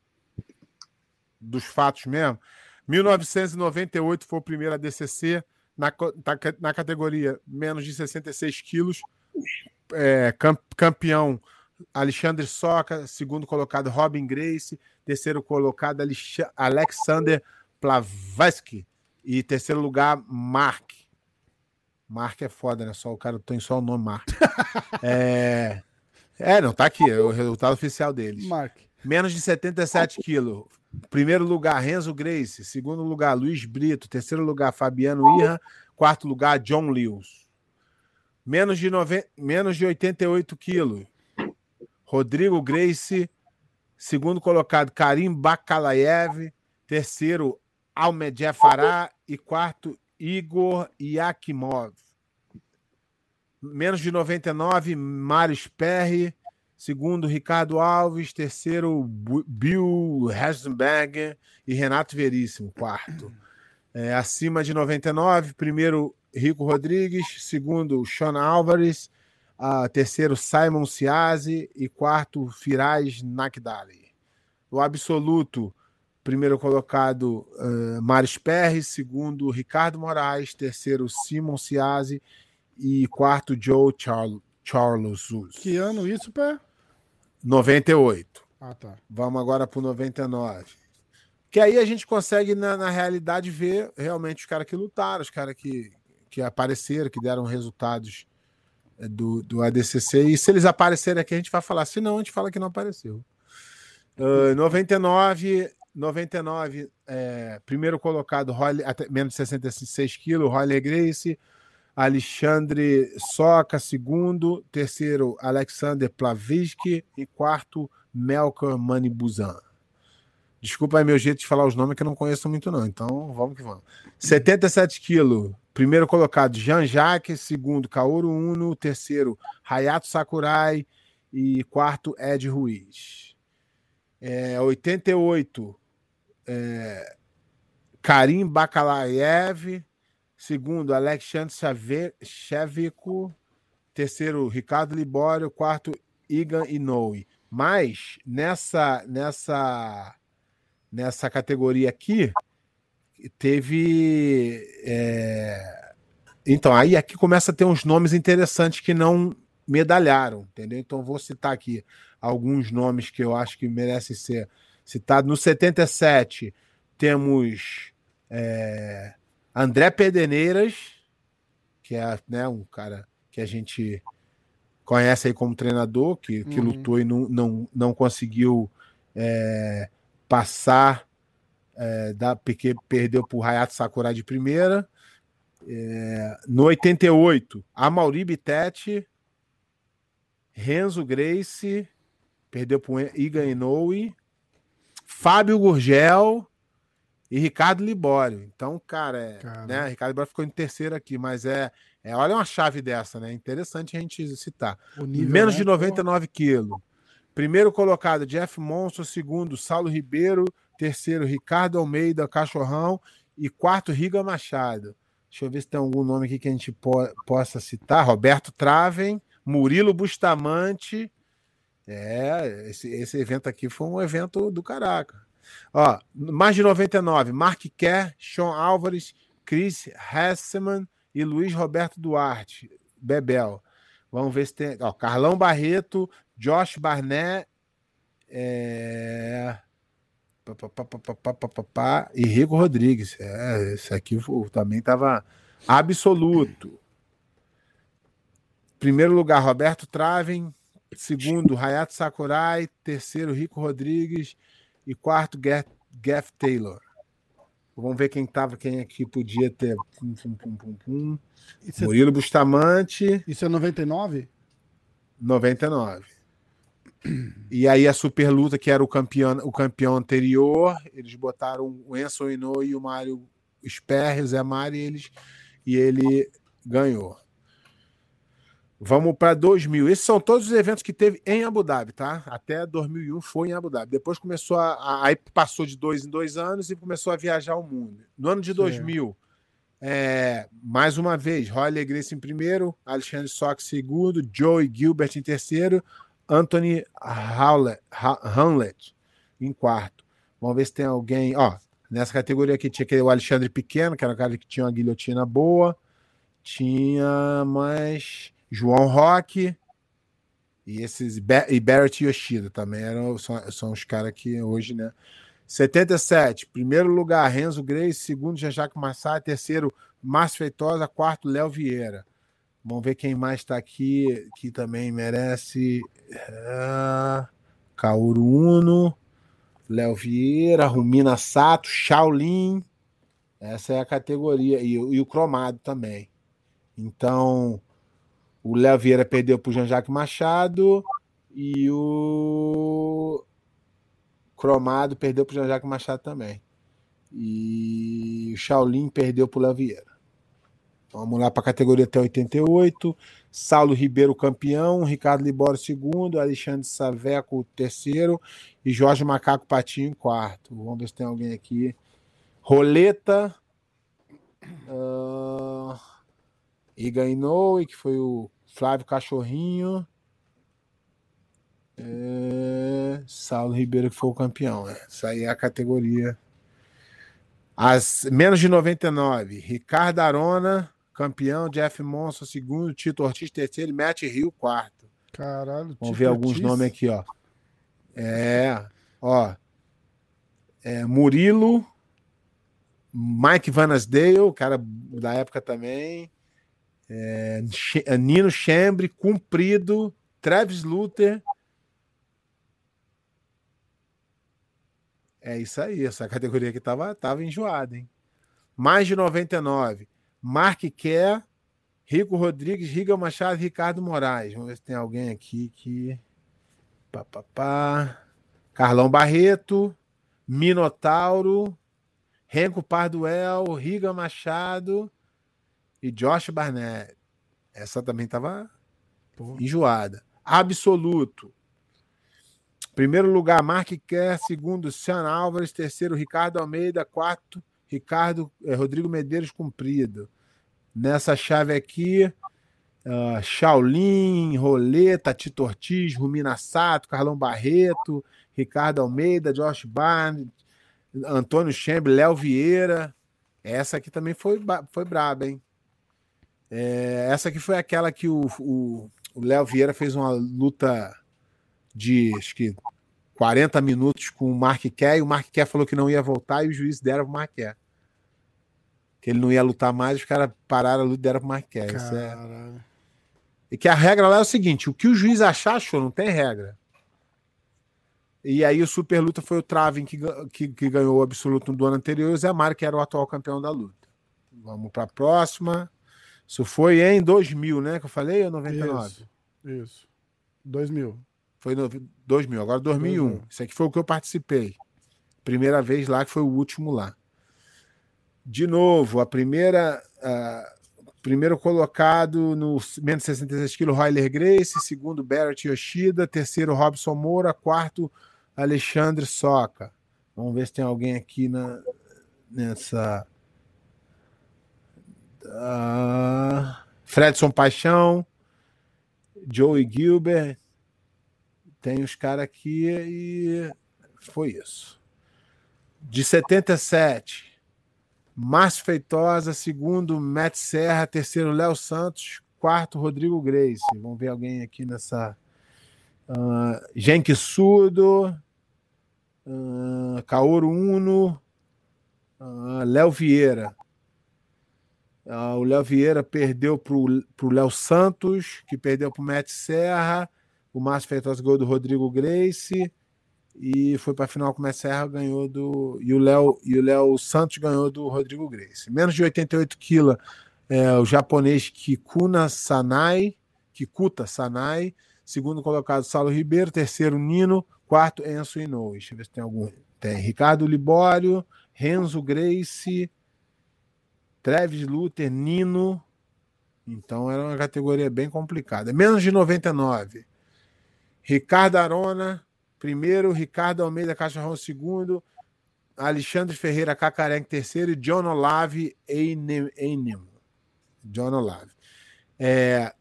dos fatos mesmo, 1998 foi o primeiro ADCC na, co- na ca- na categoria menos de 66 quilos. É, cam- campeão Alexandre Soca, segundo colocado Robin Grace, terceiro colocado Alex- Alexander Plavatsky e terceiro lugar Mark. Mark é foda, né? Só o cara tem só o nome Mark. é... é, não, tá aqui, é o resultado oficial deles. Mark. Menos de 77 quilos. Primeiro lugar, Renzo Grace. Segundo lugar, Luiz Brito. Terceiro lugar, Fabiano Irra. Quarto lugar, John Lewis. Menos de, nove... Menos de 88 quilos. Rodrigo Grace. Segundo colocado, Karim Bakalaev. Terceiro, Almedé Fará. E quarto, Igor Yakimov. Menos de 99, Mário Perry. Segundo, Ricardo Alves. Terceiro, Bill Hessenberger. E Renato Veríssimo, quarto. É, acima de 99, primeiro, Rico Rodrigues. Segundo, Sean Álvares. terceiro, Simon Ciazzi. E quarto, Firaz Nakdali. O absoluto, primeiro colocado, uh, Maris Perry. Segundo, Ricardo Moraes. Terceiro, Simon Ciazzi. E quarto, Joe Charles. Charles. Que ano isso, pé? 98. Ah, tá. Vamos agora para o 99. Que aí a gente consegue, na, na realidade, ver realmente os caras que lutaram, os caras que, que apareceram, que deram resultados é, do, do ADCC. E se eles aparecerem aqui, a gente vai falar. Se não, a gente fala que não apareceu. Uh, 99, 99 é, primeiro colocado, Holly, até, menos de 66 quilos, Roller Grace. Alexandre Soca, segundo. Terceiro, Alexander Plavitsky. E quarto, Melker Manibuzan. Desculpa aí meu jeito de falar os nomes que eu não conheço muito, não. Então, vamos que vamos. 77 quilos. Primeiro colocado, Jean-Jacques. Segundo, Kaoru Uno. Terceiro, Hayato Sakurai. E quarto, Ed Ruiz. É, 88, é, Karim Bakalaev. Segundo, Alexandre Chevico. Terceiro, Ricardo Libório. Quarto, Igan Inoue. Mas nessa, nessa, nessa categoria aqui, teve. é, Então, aí aqui começa a ter uns nomes interessantes que não medalharam, entendeu? Então, vou citar aqui alguns nomes que eu acho que merecem ser citados. No 77, temos é, André Pedeneiras, que é né, um cara que a gente conhece aí como treinador, que, que Uhum. lutou e não, não, não conseguiu é, passar, é, da, porque perdeu para o Hayato Sakurai de primeira. É, no 88, Amauri Bittetti, Renzo Grace, perdeu para o Iga Inoue, Fábio Gurgel e Ricardo Libório. Então, cara, é, Cara. né, Ricardo Libório ficou em terceiro aqui, mas é, é olha uma chave dessa, né? Interessante a gente citar. Nível, Menos né? de 99 quilos. Primeiro colocado, Jeff Monson. Segundo, Saulo Ribeiro. Terceiro, Ricardo Almeida, Cachorrão. E quarto, Riga Machado. Deixa eu ver se tem algum nome aqui que a gente po- possa citar. Roberto Traven, Murilo Bustamante. É, esse, esse evento aqui foi um evento do caraca. Ó, mais de 99, Mark Kerr, Sean Álvares, Chris Hesseman e Luiz Roberto Duarte, Bebel. Vamos ver se tem. Ó, Carlão Barreto, Josh Barnett É... Pá, pá, pá, e Rico Rodrigues. É, esse aqui também estava absoluto. Primeiro lugar, Roberto Traven. Segundo, Hayato Sakurai. Terceiro, Rico Rodrigues. E quarto, Gaff, Taylor. Vamos ver quem tava, quem aqui podia ter. Pum, pum, pum, pum, é, Murilo Bustamante. isso é 99? 99. E aí a super luta, que era o campeão, o campeão anterior, eles botaram o Enzo Inoue e o Mário Sperry, o Zé Mário, e eles, e ele ganhou. Vamos para 2000. Esses são todos os eventos que teve em Abu Dhabi, tá? Até 2001 foi em Abu Dhabi. Depois começou a. Aí passou de dois em dois anos e começou a viajar o mundo. No ano de 2000, é, mais uma vez, Roy Grace em primeiro, Alexandre Sock em segundo, Joey Gilbert em terceiro, Anthony Hamlet em quarto. Vamos ver se tem alguém. Ó, nessa categoria aqui tinha aquele, o Alexandre Pequeno, que era o cara que tinha uma guilhotina boa. Tinha mais. João Roque e esses e Barrett Yoshida também eram são, são os caras que hoje, né? 77, primeiro lugar, Renzo Grace, segundo, Jean-Jacques terceiro, Márcio Feitosa, quarto, Léo Vieira. Vamos ver quem mais está aqui, que também merece. Uh, Kaoru Uno, Léo Vieira, Rumina Sato, Shaolin. Essa é a categoria. E, e o cromado também. Então, o Léo Vieira perdeu para o Jean-Jacques Machado e o Cromado perdeu para o Jean-Jacques Machado também. E o Shaolin perdeu para o Léo Vieira. Vamos lá para a categoria até 88. Saulo Ribeiro, campeão. Ricardo Libório, segundo. Alexandre Saveco, terceiro. E Jorge Macaco Patinho, quarto. Vamos ver se tem alguém aqui. Roleta. Uh... Iga Inoue, que foi o Flávio Cachorrinho. É... Saulo Ribeiro, que foi o campeão. Né? Essa aí é a categoria. As menos de 99, Ricardo Arona, campeão, Jeff Monson, segundo, Tito Ortiz, terceiro, e Matt Rio, quarto. Caralho, Vamos ver alguns Ortiz. nomes aqui, ó. É, ó. É, Murilo, Mike Vanasdale, cara da época também. É, Nino Chambre, Cumprido, Travis Luther. É isso aí, essa categoria que tava, tava enjoada, hein? Mais de 99. Mark Kerr, Rico Rodrigues, Riga Machado Ricardo Moraes. Vamos ver se tem alguém aqui que. Pá, pá, pá. Carlão Barreto, Minotauro, Renko Parduel, Riga Machado, e Josh Barnett. Essa também estava enjoada. Absoluto. Primeiro lugar, Mark Kerr. Segundo, Sean Álvares. Terceiro, Ricardo Almeida. Quarto, Ricardo eh, Rodrigo Medeiros Cumprido. Nessa chave aqui, uh, Shaolin, Roleta, Tito Ortiz, Rumina Sato, Carlão Barreto, Ricardo Almeida, Josh Barnes, Antônio Chambre, Léo Vieira. Essa aqui também foi, foi braba, hein? É, essa aqui foi aquela que o Léo Vieira fez uma luta de acho que 40 minutos com o Mark Kerr e o Mark Kerr falou que não ia voltar e o juiz deram pro Mark Kerr. Que ele não ia lutar mais, os caras pararam a luta e deram pro Mark Kerr. É... E que a regra lá é o seguinte: o que o juiz achar, achou, não tem regra. E aí o Super Luta foi o Traven que, que, que ganhou o absoluto do ano anterior e o Zé Mário, que era o atual campeão da luta. Vamos para a próxima. Isso foi em 2000, né? Que eu falei, ou 99? Isso. isso. 2000. Foi no 2000, agora 2001. 2000. Isso aqui foi o que eu participei. Primeira vez lá, que foi o último lá. De novo, a primeira. Uh, primeiro colocado no menos 66 quilos, Royler Grace. Segundo, Barrett Yoshida. Terceiro, Robson Moura. Quarto, Alexandre Soca. Vamos ver se tem alguém aqui na, nessa Uh, Fredson Paixão, Joey Gilbert. Tem os caras aqui e foi isso. De 77, Márcio Feitosa, segundo, Matt Serra, terceiro, Léo Santos, quarto, Rodrigo Grace. Vamos ver alguém aqui nessa. Uh, Genk Sudo, uh, Kaoru Uno, uh, Léo Vieira. Uh, o Léo Vieira perdeu para o Léo Santos, que perdeu para o Matt Serra. O Márcio Feitosa ganhou do Rodrigo Grace. E foi para a final com o Matt Serra, ganhou do. E o Léo e o Léo Santos ganhou do Rodrigo Grace. Menos de 88 quilos, é, o japonês Kikuna Sanai. Kikuta Sanai. Segundo colocado, Saulo Ribeiro. Terceiro, Nino. Quarto, Enzo Inoue. Deixa eu ver se tem algum. Tem Ricardo Libório, Renzo Grace. Travis Luther, Nino, Então era uma categoria bem complicada. Menos de 99. Ricardo Arona, primeiro, Ricardo Almeida Cachorrão, segundo, Alexandre Ferreira Cacareque, terceiro, e John Olave Einem. John Olave. É,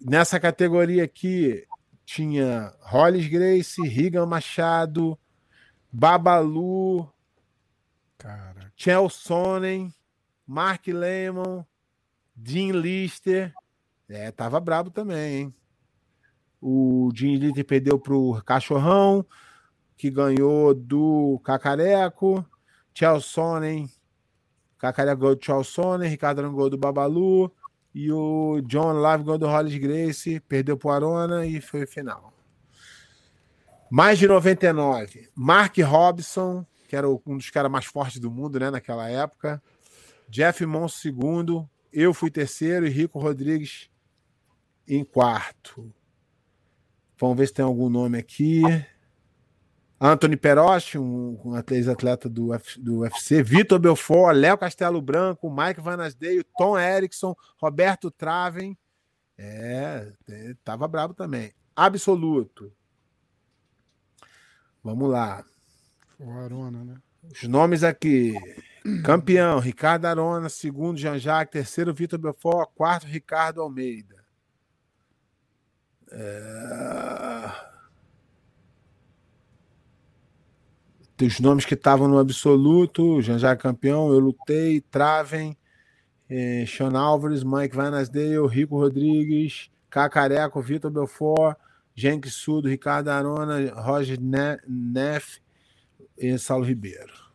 nessa categoria aqui tinha Hollis Grace, Rigan Machado, Babalu, Cara, Chelsonen, Mark Lemon, Dean Lister. É, tava brabo também, hein? O Dean Lister perdeu pro Cachorrão, que ganhou do Cacareco. Chelsonen, Cacareco ganhou do Chelsonen, Ricardo Arão ganhou do Babalu. E o John Lave ganhou do Hollis Grace, perdeu pro Arona e foi final. Mais de 99. Mark Robson, que era o- um dos caras mais fortes do mundo, né, naquela época. Jeff Monson, segundo. Eu fui terceiro e Rico Rodrigues em quarto. Vamos ver se tem algum nome aqui. Anthony Perotti, um, um ex-atleta do, F- do UFC. Vitor Belfort, Léo Castelo Branco, Mike Van Asdeio, Tom Erickson, Roberto Traven. É, é, tava brabo também. Absoluto. Vamos lá. Arona, né? Os nomes aqui. Campeão, Ricardo Arona. Segundo, Jean-Jacques. Terceiro, Vitor Belfort. Quarto, Ricardo Almeida. É... Os nomes que estavam no absoluto. Jean-Jacques campeão. Eu lutei. Traven. Eh, Sean Álvares. Mike Van Asdale. Rico Rodrigues. Cacareco. Vitor Belfort. Jenk Sudo. Ricardo Arona. Roger Ne- Neff e Saulo Ribeiro.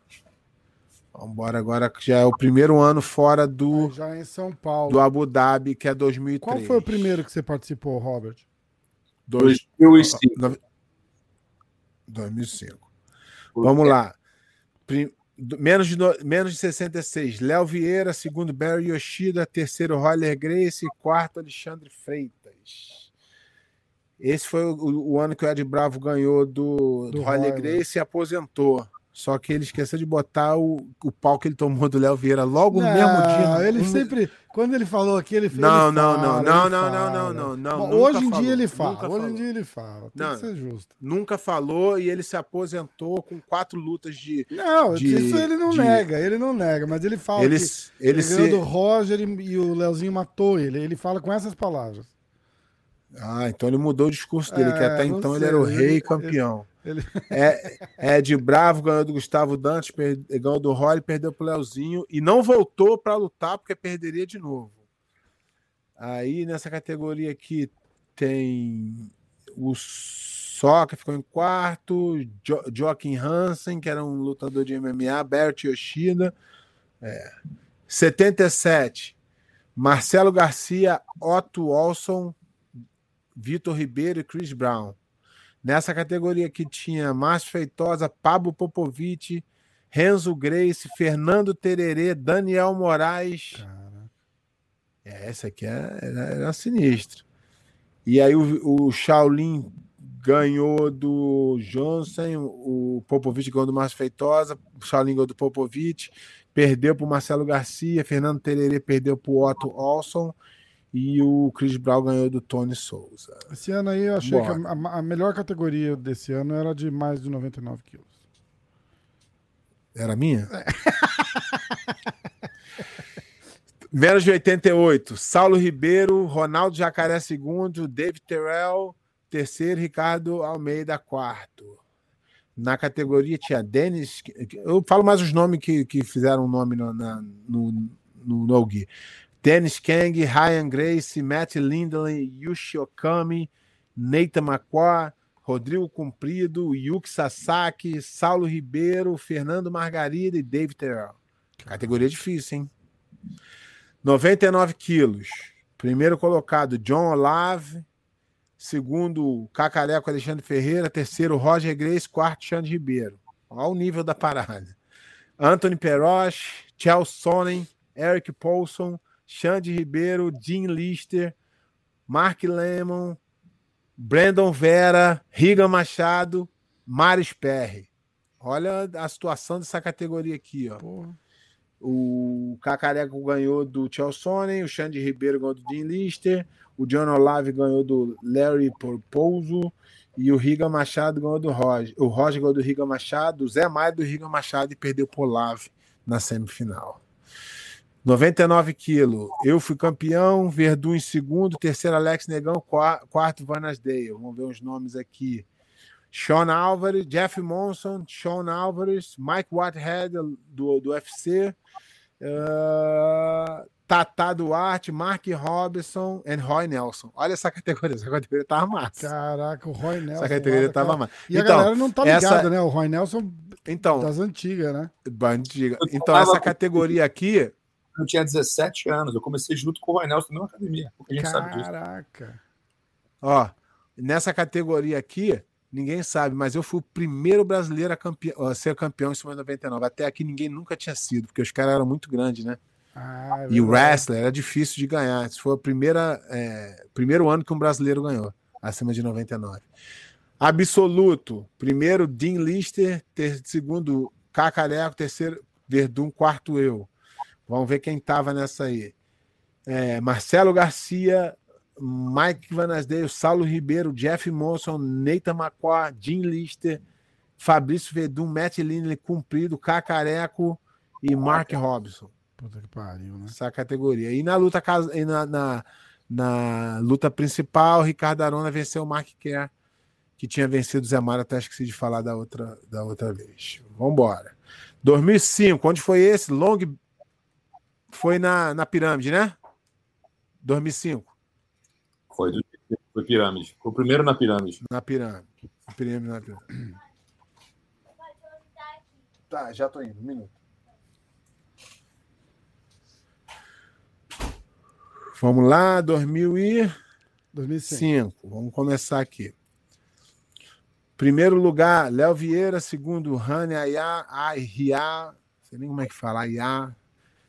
Vamos embora agora, que já é o primeiro ano fora do, Já em São Paulo. do Abu Dhabi, que é 2003. Qual foi o primeiro que você participou, Robert? Dois, 2005. nove- 2005. Vamos lá. Prim- menos, de, no- menos de 66. Léo Vieira, segundo Barry Yoshida, terceiro Roller Grace, quarto Alexandre Freitas. Esse foi o, o ano que o Ed Bravo ganhou do, do, Do Roller Roller. Grace e aposentou. Só que ele esqueceu de botar o, o pau que ele tomou do Léo Vieira logo no mesmo dia. Ele sempre. Quando ele falou aqui, ele fez. Não, ele não, não, ele não, não, não, não, não, Hoje em dia ele fala. Hoje em dia ele fala. Tem Não. que ser justo. Nunca falou e ele se aposentou com quatro lutas de. Não, De- isso ele não de- nega, ele não nega, mas ele fala Ele, que ele ele se. do Roger e, o Leozinho matou ele. Ele fala com essas palavras. Ah, então ele mudou o discurso dele, que É, até não então ele sei, era o ele- rei ele- campeão. ele- É, Ed Bravo ganhou do Gustavo Dantas, per- ganhou do Roy, perdeu pro Leozinho e não voltou para lutar porque perderia de novo. Aí nessa categoria aqui tem o que ficou em quarto, jo Joaquim Hansen, que era um lutador de MMA, Bert Yoshida. É. 77, Marcelo Garcia, Otto Olson, Vitor Ribeiro e Chris Brown. Nessa categoria aqui tinha Márcio Feitosa, Pablo Popovic, Renzo Grace, Fernando Tererê, Daniel Moraes. É, essa aqui é- era, era sinistra. E aí o, o Shaolin ganhou do Johnson, o Popovic ganhou do Márcio Feitosa, o Shaolin ganhou do Popovic, perdeu para o Marcelo Garcia, Fernando Tererê perdeu para o Otto Olson e o Chris Brown ganhou do Tony Souza. esse ano aí eu achei Bora. que a, a- melhor categoria desse ano era de mais de 99 quilos. Era minha? Menos de 88. Saulo Ribeiro, Ronaldo Jacaré segundo, David Terrell, terceiro, Ricardo Almeida, quarto. Na categoria tinha Denis. Eu falo mais os nomes que, que fizeram o nome no, na, no, no, no Gui. Dennis Kang, Ryan Grace, Matt Lindley, Yushi Okami, Neita Macquá, Rodrigo Cumprido, Yuki Sasaki, Saulo Ribeiro, Fernando Margarida e David Terrell. Categoria difícil, hein? 99 quilos. Primeiro colocado, John Olave. Segundo, Cacareco Alexandre Ferreira. Terceiro, Roger Grace. Quarto, Xande Ribeiro. Olha o nível da parada. Anthony Peroche, Chelsea Sonnen, Eric Paulson, Xande Ribeiro, Dean Lister, Mark Lemon, Brandon Vera, Riga Machado, Maris Perry. Olha a situação dessa categoria aqui, ó. Porra. O Cacareco ganhou do Chelsea, o Xande Ribeiro ganhou do Dean Lister, o John Olave ganhou do Larry Porposo e o Riga Machado ganhou do Roger. O Roger ganhou do Riga Machado, o Zé Maia do Riga Machado e perdeu pro Olave na semifinal. 99 quilos. Eu fui campeão, Verdun em segundo, terceiro Alex Negão, quarto Vanasdale. Vamos ver os nomes aqui. Sean Álvares, Jeff Monson, Sean Álvares, Mike Whitehead do, do UFC, uh, Tata Duarte, Mark Robinson e Roy Nelson. Olha essa categoria, essa categoria tava massa. Caraca, o Roy Nelson. Essa categoria olha, tava massa. E então, a galera não tá ligada, essa... né? O Roy Nelson então, das antigas, né? Antiga. Então, essa categoria aqui eu tinha 17 anos. Eu comecei junto com o Roy Nelson na mesma academia. Porque a gente Caraca. sabe disso. Caraca. Ó, nessa categoria aqui, ninguém sabe, mas eu fui o primeiro brasileiro a, campeão, a ser campeão em cima de 99. Até aqui ninguém nunca tinha sido, porque os caras eram muito grandes, né? Ah, é e o wrestler era difícil de ganhar. Esse foi o primeira, é, primeiro ano que um brasileiro ganhou, acima de 99. Absoluto, primeiro Dean Lister, ter, segundo Cacareco, terceiro Verdun, quarto eu. Vamos ver quem estava nessa aí. É, Marcelo Garcia, Mike Vanasdale, Saulo Ribeiro, Jeff Monson, Neita Macquá, Jim Lister, Fabrício Vedum, Matt Lindley, Cumprido, Cacareco e Mark Robson. Puta que pariu, né? Essa categoria. E na luta, e na, na, na luta principal, Ricardo Arona venceu o Mark Kerr, que tinha vencido o Zé Mário, até esqueci de falar da outra, da outra vez. Vamos embora. 2005, onde foi esse? Long foi na, na pirâmide, né? 2005. Foi, do, foi pirâmide. Foi o primeiro na pirâmide. Na pirâmide. Pirâmide, na pirâmide. Tá, já tô indo. Um minuto. Vamos lá, 2000 e... 2005. Vamos começar aqui. Primeiro lugar, Léo Vieira. Segundo, Rani Ayá, Ayá. Não sei nem como é que fala, Ayá.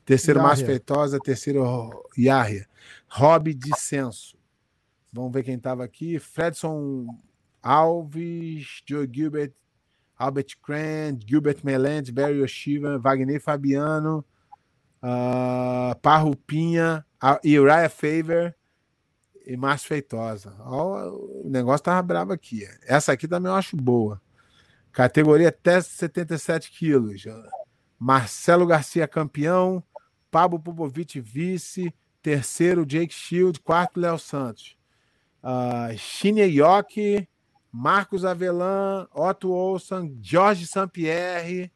Terceiro, Yahya. Márcio Feitosa. Terceiro, Yahya. Rob Dissenso. Vamos ver quem estava aqui. Fredson Alves, Joe Gilbert, Albert Crane, Gilbert Melendez, Barry Yoshiva, Wagner Fabiano, uh, Parrupinha, Uriah Favor e Márcio Feitosa. o negócio tava bravo aqui. Essa aqui também eu acho boa. Categoria até 77 quilos. Marcelo Garcia campeão, Pablo Popovic vice, terceiro Jake Shield, quarto Léo Santos. Uh, Shinya Yoki, Marcos Avelan, Otto Olson, Jorge Sampierre,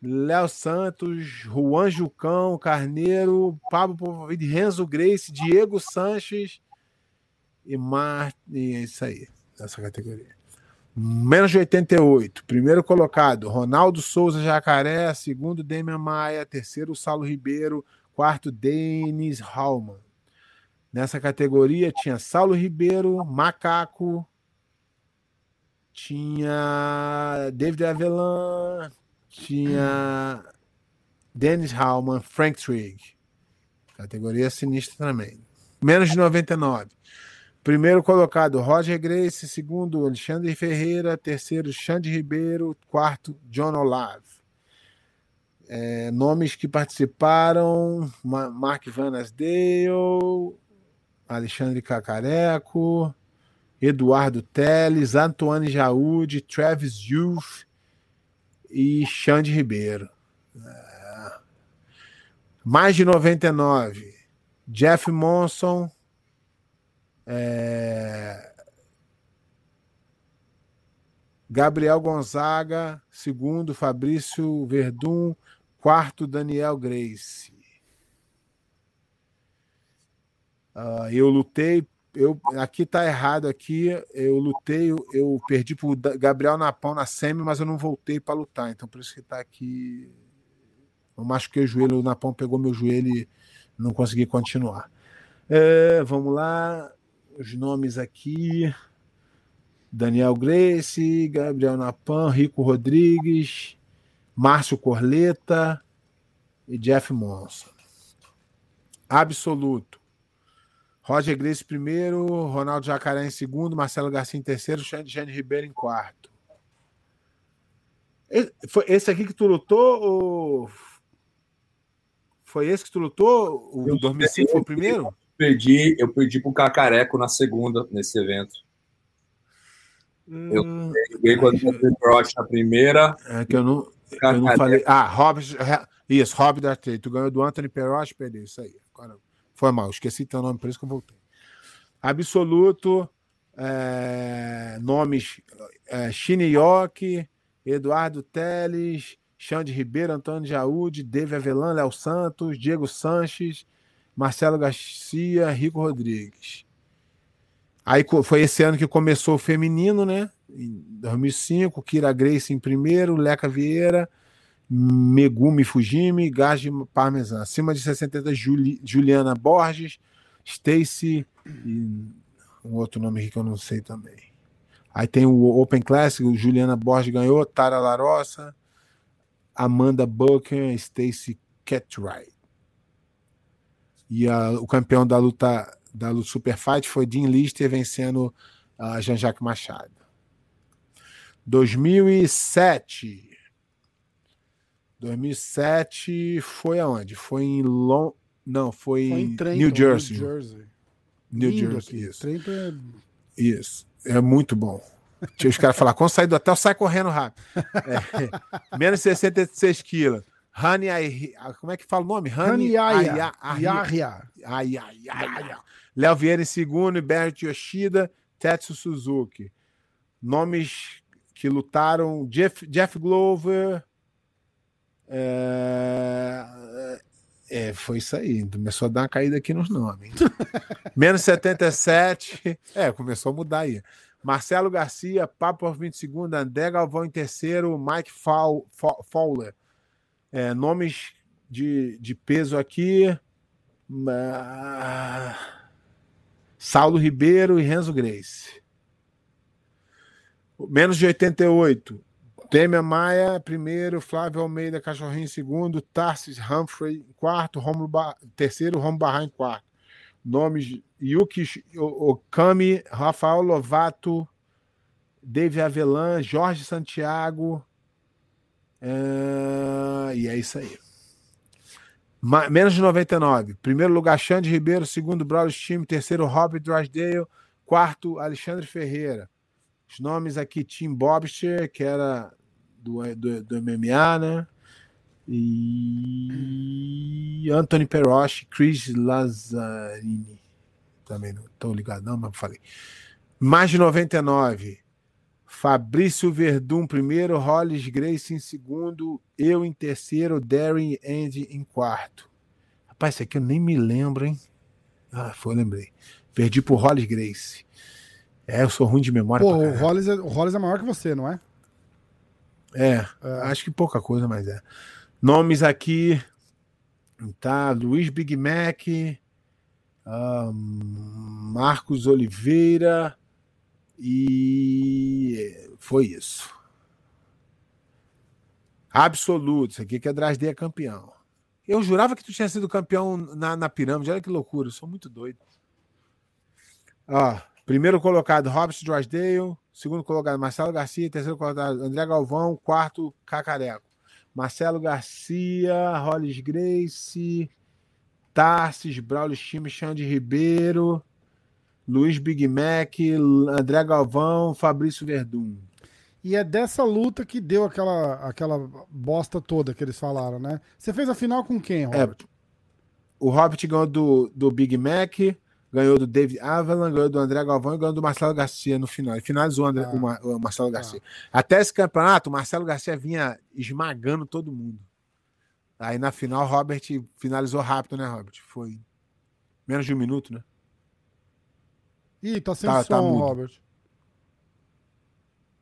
Léo Santos, Juan Jucão, Carneiro, Pablo Popovic, Renzo Grace, Diego Sanches e Mar... E é isso aí, nessa categoria. Menos de 88. Primeiro colocado, Ronaldo Souza Jacaré. Segundo, Demian Maia. Terceiro, Saulo Ribeiro. Quarto, Denis Hallman. Nessa categoria tinha Saulo Ribeiro, Macaco, tinha David Avelan, tinha Dennis Hallman, Frank Trigg. Categoria sinistra também. Menos de 99. Primeiro colocado, Roger Grace. Segundo, Alexandre Ferreira. Terceiro, Xande Ribeiro. Quarto, John Olave. É, nomes que participaram: Mark Van Asdale, Alexandre Cacareco, Eduardo Teles, Antoine Jaúde, Travis Youth e Xande Ribeiro. É. Mais de 99. Jeff Monson, é... Gabriel Gonzaga, segundo Fabrício Verdun, quarto Daniel Grace. Uh, eu lutei, eu aqui tá errado aqui, eu lutei, eu, eu perdi pro Gabriel Napão na semi, mas eu não voltei para lutar, então por isso que tá aqui. Eu machuquei o joelho, o Napão pegou meu joelho e não consegui continuar. É, vamos lá os nomes aqui: Daniel Grace, Gabriel Napan, Rico Rodrigues, Márcio Corleta e Jeff Monson. Absoluto. Roger Grace primeiro, Ronaldo Jacaré em segundo, Marcelo Garcia em terceiro, Xande Ribeiro em quarto. Foi esse aqui que tu lutou ou Foi esse que tu lutou? O Eu 2005 foi o primeiro? Perdi, eu perdi pro Cacareco na segunda, nesse evento. Eu Hum, Joguei com o Anthony Perotti na primeira. é que eu não, eu não falei. Ah, Robert. Isso, Rob Dartey. Tu ganhou do Anthony Perotti, perdeu. Isso aí. Agora, foi mal, esqueci teu nome, por isso que eu voltei. Absoluto. é, nomes: é, Eduardo Teles, Xande Ribeiro, Antônio Jaúde, Dave Avelan, Léo Santos, Diego Sanches, Marcelo Garcia, Rico Rodrigues. Aí foi esse ano que começou o feminino, né? Em 2005, Kira Grace em primeiro, Leca Vieira, Megumi Fujimi, Gaji Parmesan. Acima de 60, Juli- Juliana Borges, Stacy e um outro nome aqui que eu não sei também. Aí tem o Open Classic, Juliana Borges ganhou, Tara Larossa, Amanda Booker, Stacy Catwright. E a- o campeão da luta da luta Super Fight foi Dean Lister vencendo a Jean-Jacques Machado. 2007. 2007 foi aonde? Foi em Long... Não, foi, Foi em Trenton, New Jersey. New Jersey. New Lindo Jersey, isso. Trenton é Isso. É muito bom. Tinha os caras falar, quando sair do hotel, sai correndo rápido. É, menos 66 quilos. Hani Como é que fala o nome? Rani Aya. Aya- Yahya. Ai, ai, ai, ai. Léo Vieira em segundo, Bert Yoshida, Tetsu Suzuki. Nomes que lutaram: Jeff, Jeff Glover. É... é, foi isso aí. Começou a dar uma caída aqui nos nomes. Menos 77. É, começou a mudar aí. Marcelo Garcia, Papo 22, André Galvão em terceiro, Mike Fow- Fow- Fowler. É, nomes de, de peso aqui. Ah, Saulo Ribeiro e Renzo Grace. Menos de 88. Têmia Maia, primeiro, Flávio Almeida, Cachorrinho, segundo, Tarsis Humphrey, quarto, Romulo Bar... terceiro, Romulo Barra em quarto. Nomes: Yuki Okami, Rafael Lovato, David Avelan, Jorge Santiago. É, E é isso aí. Ma- Menos de 99. Primeiro lugar, Xande Ribeiro. Segundo, Braulio Time. Terceiro, Robert Drysdale. Quarto, Alexandre Ferreira. Os nomes aqui: Tim Bobster, que era do, do, do MMA, né? E Anthony Peroche, Chris Lazzarini. Também não estou ligado, não, mas falei. Mais de 99. Fabrício Verdun primeiro, Hollis Grace em segundo, eu em terceiro, Darren Andy em quarto. Rapaz, isso aqui eu nem me lembro, hein? Ah, foi, lembrei. Perdi pro Hollis Grace. É, eu sou ruim de memória. Pô, o. Hollis, é, o Hollis é maior que você, não é? É, acho que pouca coisa, mas é. Nomes aqui, tá? Luiz Big Mac, Marcos Oliveira e foi isso. Absoluto, isso aqui que é Drasde é campeão. Eu jurava que tu tinha sido campeão na, na pirâmide, olha que loucura, eu sou muito doido. Ó, primeiro colocado, Robert Drysdale. Segundo colocado, Marcelo Garcia. Terceiro colocado, André Galvão. Quarto, Cacareco. Marcelo Garcia, Hollis Grace, Tarsis, Braulio Chime, Xande Ribeiro, Luiz Big Mac, André Galvão, Fabrício Verdun. E é dessa luta que deu aquela, aquela bosta toda que eles falaram, né? Você fez a final com quem, É, Robert? o Robert ganhou do, do Big Mac, ganhou do David Avalan, ganhou do André Galvão e ganhou do Marcelo Garcia no final. E finalizou o, André- Ah. o o Marcelo Garcia. Até esse campeonato, o Marcelo Garcia vinha esmagando todo mundo. Aí na final, Robert finalizou rápido, né, Robert? Foi menos de um minuto, né? Ih, tá sem Tá- som, tá. Robert.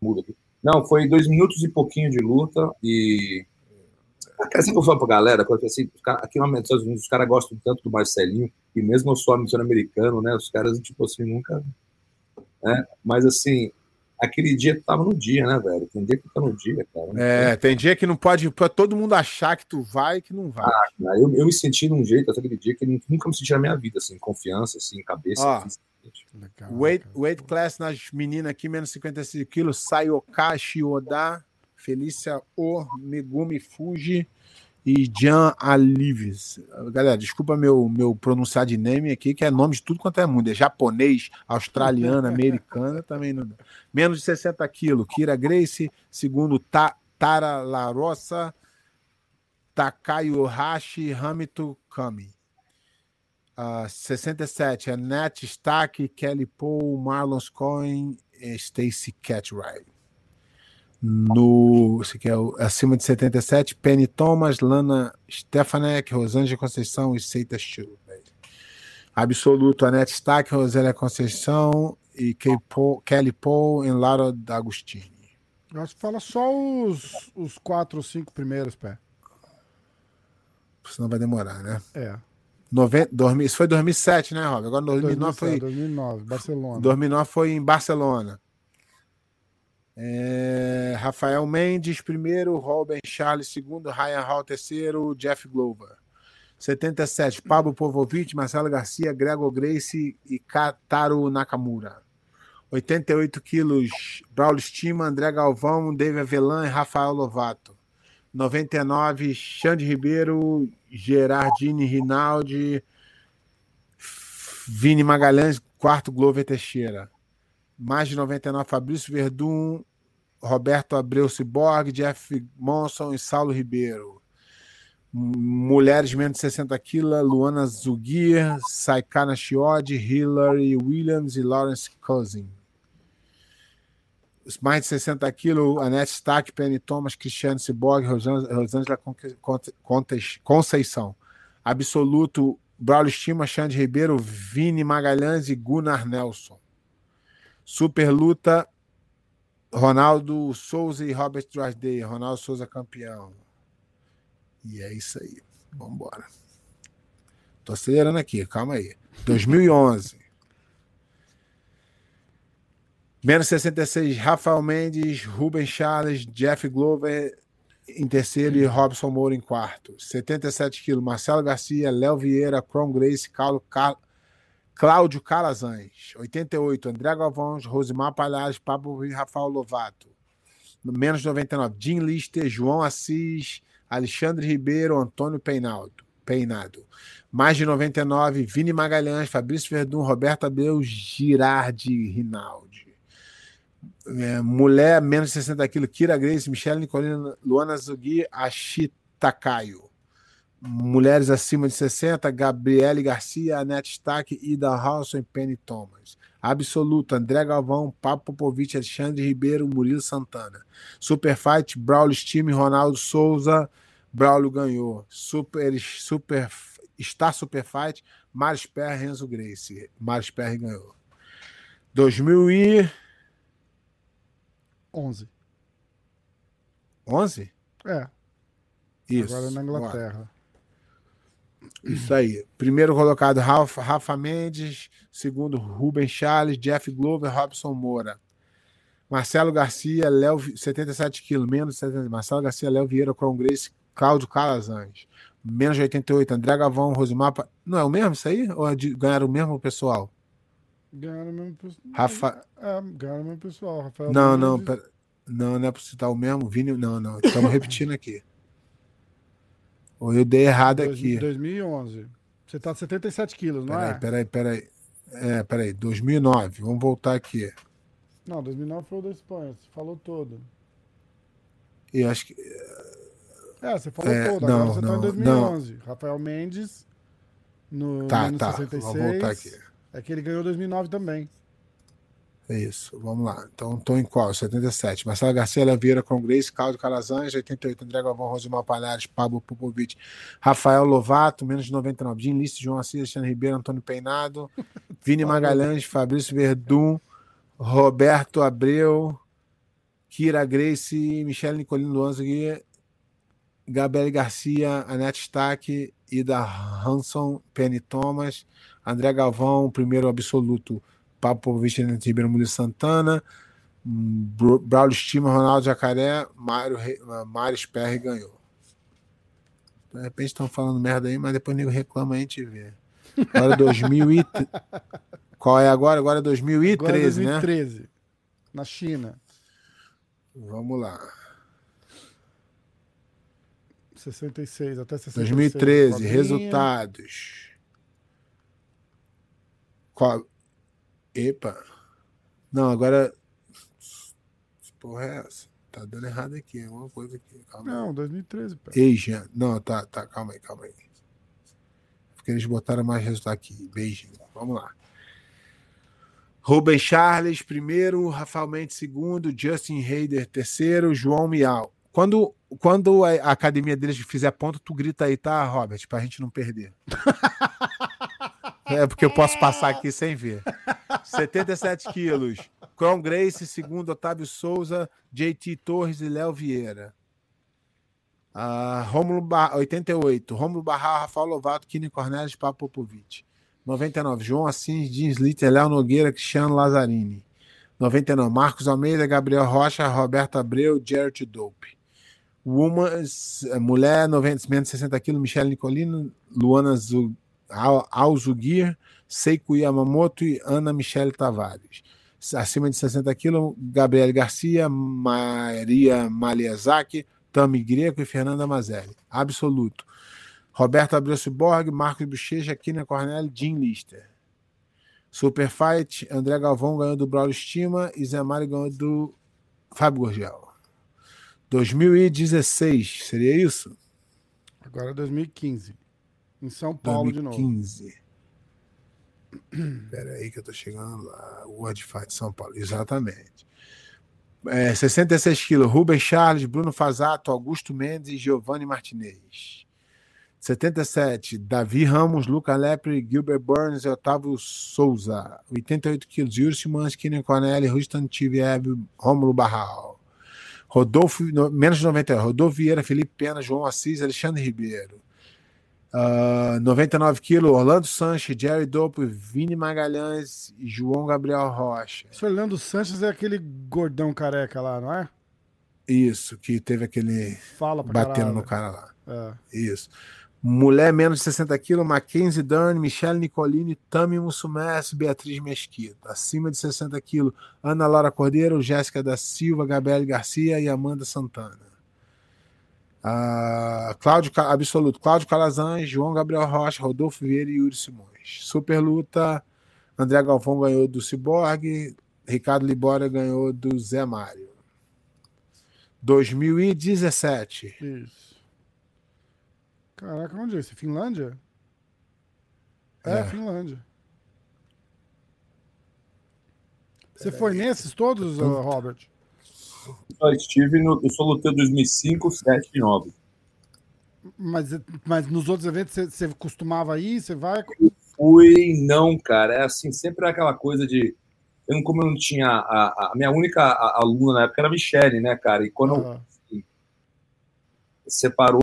Muda aqui. Não, foi dois minutos e pouquinho de luta e. O que eu falo pra galera? Porque, assim, aqui nos Estados Unidos, os caras gostam tanto do Marcelinho, e mesmo eu sou americano, né? Os caras, tipo assim, nunca. Né? Mas, assim, aquele dia tu tava no dia, né, velho? Tem dia que tu tá no dia, cara. É, tem dia que não pode, pode todo mundo achar que tu vai e que não vai. Aí Eu, eu me senti num jeito até aquele dia que nunca me senti na minha vida, assim, confiança, assim, cabeça. Ó. Legal, Weight, cara. weight class nas meninas aqui, menos 55 quilos, Sayoka Shioda, Felícia O, Megumi Fuji, e Jean Alives. Galera, desculpa meu, meu pronunciar de name aqui, que é nome de tudo quanto é mundo. É japonês, australiano, americana, também não. Menos de 60 quilos. Kira Grace, segundo Ta, Tara Larossa, Takayo Hashi, Hamito Kami. Uh, 67, Annette Stack, Kelly Paul, Marlon Cohen, Stacy Catwright. No esse aqui é o, acima de 77, Penny Thomas, Lana Stefanek, Rosângela Conceição e Seita Chu. Absoluto, Anette Stack, Rosélia Conceição e Kelly Paul e Lara D'Agostini. Eu acho que fala só os, os quatro ou cinco primeiros, pé. Senão vai demorar, né? É. Noven... Dormi... Isso foi 2007, né, Rob? Agora 2009 2007, foi. 2009, Barcelona. 2009 foi em Barcelona. É, Rafael Mendes, primeiro, Robin Charles, segundo, Ryan Hall, terceiro, Jeff Glover. 77, Pablo Povovic, Marcelo Garcia, Gregor Grace e Kataro Nakamura. 88 quilos, Braulio Stima, André Galvão, David Avelan e Rafael Lovato. 99, Xande Ribeiro, Gerardine Rinaldi, Vini Magalhães, quarto, Glover Teixeira. Mais de 99, Fabrício Verdun, Roberto Abreu Ciborgue, Jeff Monson e Saulo Ribeiro. Mulheres menos de 60 quilos, Luana Zugir, Saikana Chiodi, Hillary Williams e Lawrence Cousin. Os mais de 60 quilos, Anette Stack, Penny Thomas, Cristiano Ciborgue, Rosângela Conceição. Absoluto, Braulio Estima, Xande Ribeiro, Vini Magalhães e Gunnar Nelson. Super luta, Ronaldo Souza e Robert Drysdale. Ronaldo Souza campeão. E é isso aí. Vamos embora. Tô acelerando aqui, calma aí. 2011. Menos 66, Rafael Mendes, Rubens Charles, Jeff Glover em terceiro e Robson Moura em quarto. 77 quilos, Marcelo Garcia, Léo Vieira, Cron Grace, Carlos, Car... Cláudio Calazans. 88, André Galvão, Rosimar Palhares, Pablo e Rafael Lovato. Menos 99, Jim Lister, João Assis, Alexandre Ribeiro, Antônio Peinaldo. Peinado. Mais de 99, Vini Magalhães, Fabrício Verdun, Roberto Abel, Girardi Rinaldi. É, mulher, menos de 60 quilos, Kira Grace, Michelle Nicolina, Luana Zugui, Ashitakayo. Mulheres acima de 60, Gabriele Garcia, Anete Stack, Ida Halson e Penny Thomas. Absoluto, André Galvão, Papo Popovic, Alexandre Ribeiro, Murilo Santana. Super Fight, Braulio Steam, Ronaldo Souza, Braulio ganhou. Super, super, está Super Fight, Maris Perry, Renzo Grace. Maris Perry ganhou. 2011. 11? É. Isso. Agora na Inglaterra. Isso aí. Primeiro colocado, Rafa, Rafa Mendes. Segundo, Ruben Charles, Jeff Glover, Robson Moura. Marcelo Garcia, Léo, 77 quilos, menos de 70. Marcelo Garcia, Léo Vieira, Cron Grace, Cláudio Calazans. Menos de 88, André Gavão, Rosimar. Não é o mesmo isso aí? Ou é de, ganharam o mesmo pessoal? Ganharam o mesmo pessoal. Rafa... É, ganharam o mesmo pessoal. Rafael Não, não, Mendes. pera... não, não é para citar o mesmo. Vini, não, não. Estamos repetindo aqui. Ou eu dei errado Dois- aqui. 2011. Você tá 77 quilos, não é? Peraí, peraí, peraí. É, peraí. 2009. Vamos voltar aqui. Não, 2009 foi o da Espanha. Você falou todo. Eu acho que. É, você falou É, todo. não, Agora você tá não, em 2011. Rafael Mendes no Tá, tá. 66. Vamos voltar aqui. É que ele ganhou 2009 também. É isso, vamos lá. Então, estou em qual? 77. Marcelo Garcia, Léo Vieira, com Grace, Caldo Calazans, 88. André Galvão, Rosimar Palhares, Pablo Popovic, Rafael Lovato, menos de 99. Jim List, João Assis, Alexandre Ribeiro, Antônio Peinado, Vini Magalhães, Fabrício Verdun, Roberto Abreu, Kira Grace, Michele Nicolino Luanzegui, Gabriele Garcia, Anete Stack, Ida Hanson, Penny Thomas, André Galvão, primeiro absoluto. Pablo Popovic, Renato Ribeiro, Murilo Santana, Braulio Estima, Ronaldo Jacaré, Mário, Mário Sperry ganhou. De repente estão falando merda aí, mas depois o nego reclama e a gente vê. Agora 2000 e... Qual é agora? Agora é Agora é 2013, né? 2013. Na China. Vamos lá. 66 até 66. 2013, cobrinha. resultados. Qual? Epa. Não, agora. Que porra é essa? Tá dando errado aqui, alguma coisa aqui. Calma aí. Não, 2013, pé. Asian. Não, tá, tá, calma aí, calma aí. Porque eles botaram mais resultado aqui. Beijinho. Vamos lá. Rubem Charles, primeiro, Rafael Mendes, segundo, Justin Hayder, terceiro, João Miau. Quando, quando a academia deles fizer ponto, tu grita aí, tá, Robert? Pra gente não perder. É porque eu posso passar aqui sem ver. 77 quilos. Cron Grace, segundo, Otávio Souza, JT Torres e Léo Vieira. Ah, Rômulo Ba- 88. Rômulo Barral, Rafael Lovato, Kine Cornelis, Papo Popovic. 99. João Assis, Jean Slater, Léo Nogueira, Cristiano Lazzarini. 99. Marcos Almeida, Gabriel Rocha, Roberto Abreu, Jared Dope. Women's, eh, mulher, 90, menos 60 quilos, Michelle Nicolino, Luana Zu, Al- Alzugir, Seiko Yamamoto e Ana Michele Tavares. Acima de 60 quilos, Gabriele Garcia, Maria Maliazaki, Tami Greco e Fernanda Mazelli. Absoluto. Roberto Abreu Ciborgue, Marcos Bochecha, Kina Cornelli, Jim Lister. Super Fight, André Galvão ganhou do Braulio Estima e Zé Mário ganhou do Fábio Gorgel. 2016, seria isso? Agora é 2015. Em São Paulo de novo. 2015. Espera aí que eu tô chegando lá. World Fight São Paulo, exatamente. É, 66 quilos, Rubens Charles, Bruno Fazato, Augusto Mendes e Giovanni Martinez. 77, Davi Ramos, Luca Lepre, Gilbert Burns e Otávio Souza. 88 quilos, Yuri Simões, Kine Cornelli, Rustan Tiviev, Rômulo Barral. Rodolfo, no- menos de 90, Rodolfo Vieira, Felipe Pena, João Assis, Alexandre Ribeiro. Ah, 99 quilos, Orlando Sanches, Jerry Dopo, Vini Magalhães e João Gabriel Rocha. Esse Orlando Sanches é aquele gordão careca lá, não é? Isso, que teve aquele Fala batendo caralho. no cara lá. É. Isso. Mulher menos de 60 quilos, Mackenzie Dern, Michelle Nicolini, Tami Mussumess, Beatriz Mesquita. Acima de 60 quilos, Ana Laura Cordeiro, Jéssica da Silva, Gabriele Garcia e Amanda Santana. Ah, Cláudio Absoluto, Cláudio Calazans, João Gabriel Rocha, Rodolfo Vieira e Yuri Simões. Super luta, André Galvão ganhou do Ciborgue, Ricardo Libória ganhou do Zé Mário. 2017. Isso. Caraca, onde é esse? Finlândia? É, É. Finlândia. Você foi nesses todos, Robert? Só estive no. Eu só lutei 2005, 7 e 9. Mas, mas nos outros eventos você, você costumava ir? Você vai. Fui, não, cara. É assim, sempre aquela coisa de. Eu, não- como eu não tinha. A, a minha única aluna na época era a Michelle, né, cara? E quando Ah, separou.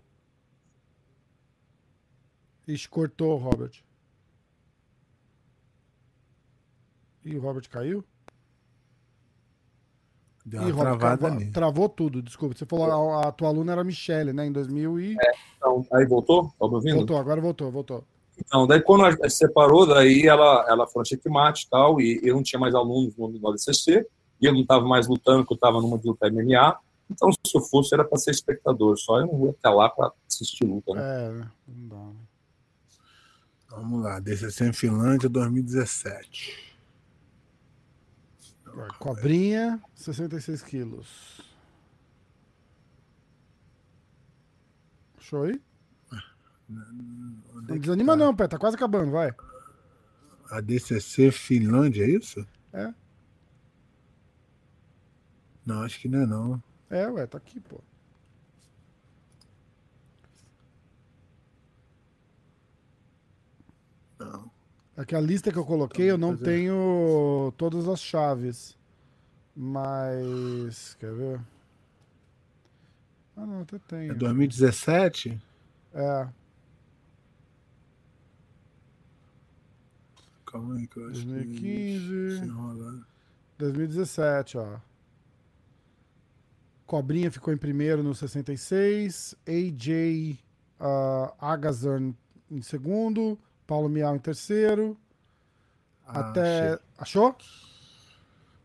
Ixi, cortou, Robert. Ih, o Robert caiu? Deu Ih, uma Robert, travada travou, ali. travou tudo, desculpa. Você falou a, a tua aluna era a Michelle, né? Em 2000 e... Então, aí voltou? Tá me ouvindo? Voltou, agora voltou, voltou. Então, daí quando a gente separou, daí ela, ela foi no checkmate e tal, e eu não tinha mais alunos no, no ADCC, e eu não estava mais lutando, porque eu estava numa de luta MMA, então se eu fosse era para ser espectador, só eu não vou até lá para assistir luta, né? É? Não dá. né? Vamos lá, DCC em Finlândia 2017. Cobrinha, 66 quilos. Show aí? Não desanima não, pé. Tá quase acabando, vai. A DCC Finlândia, é isso? É. Não, acho que não é não. É, ué, tá aqui, pô. Não. Aqui a lista que eu coloquei, eu não fazer. tenho todas as chaves. Mas. Quer ver? Ah, não, até É tenho. 2017? É, Calma aí que eu acho que... 2015. se enrolar. 2017, ó. Cobrinha ficou em primeiro no 66. AJ uh, Agazan em segundo. Paulo Miau em terceiro. Ah, até. Achou?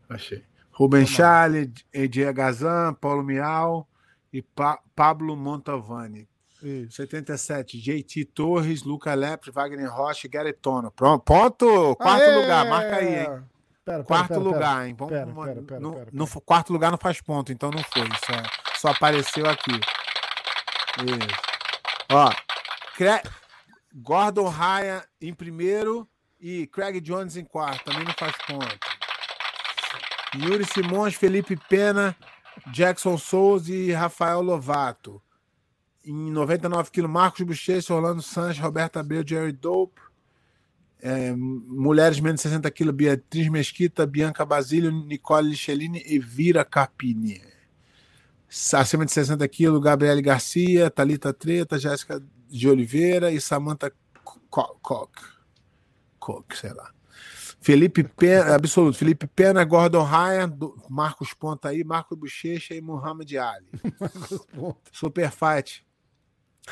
Achei. Rubem Charles, EJ Gazan, Paulo Miau e Pa- Pablo Montavani. Isso. 77, JT Torres, Luca Lepre, Wagner Rocha e Gary Tono. Pronto, ponto! Quarto Aê! lugar, marca aí, hein? Pera, pera, Quarto pera, lugar, hein? Vamos, Pera, pera, no- pera, no quarto lugar não faz ponto, então não foi. Só, só apareceu aqui. Isso. Ó, Cra- Gordon Ryan em primeiro e Craig Jones em quarto. Também não faz ponto. Yuri Simões, Felipe Pena, Jackson Souza e Rafael Lovato. Em 99 quilos, Marcos Bochecha, Orlando Sanches, Roberto Abreu, Jerry Dope. É, mulheres menos de 60 quilos, Beatriz Mesquita, Bianca Basílio, Nicole Lichelini e Vira Carpini. Acima de 60 quilos, Gabriele Garcia, Talita Treta, Jéssica de Oliveira e Samantha Cook. Cook, sei lá. Felipe Pena, absoluto. Felipe Pena, Gordon Ryan, Marcos Ponta aí, Marcos Bochecha e Muhammad Ali. Super Fight.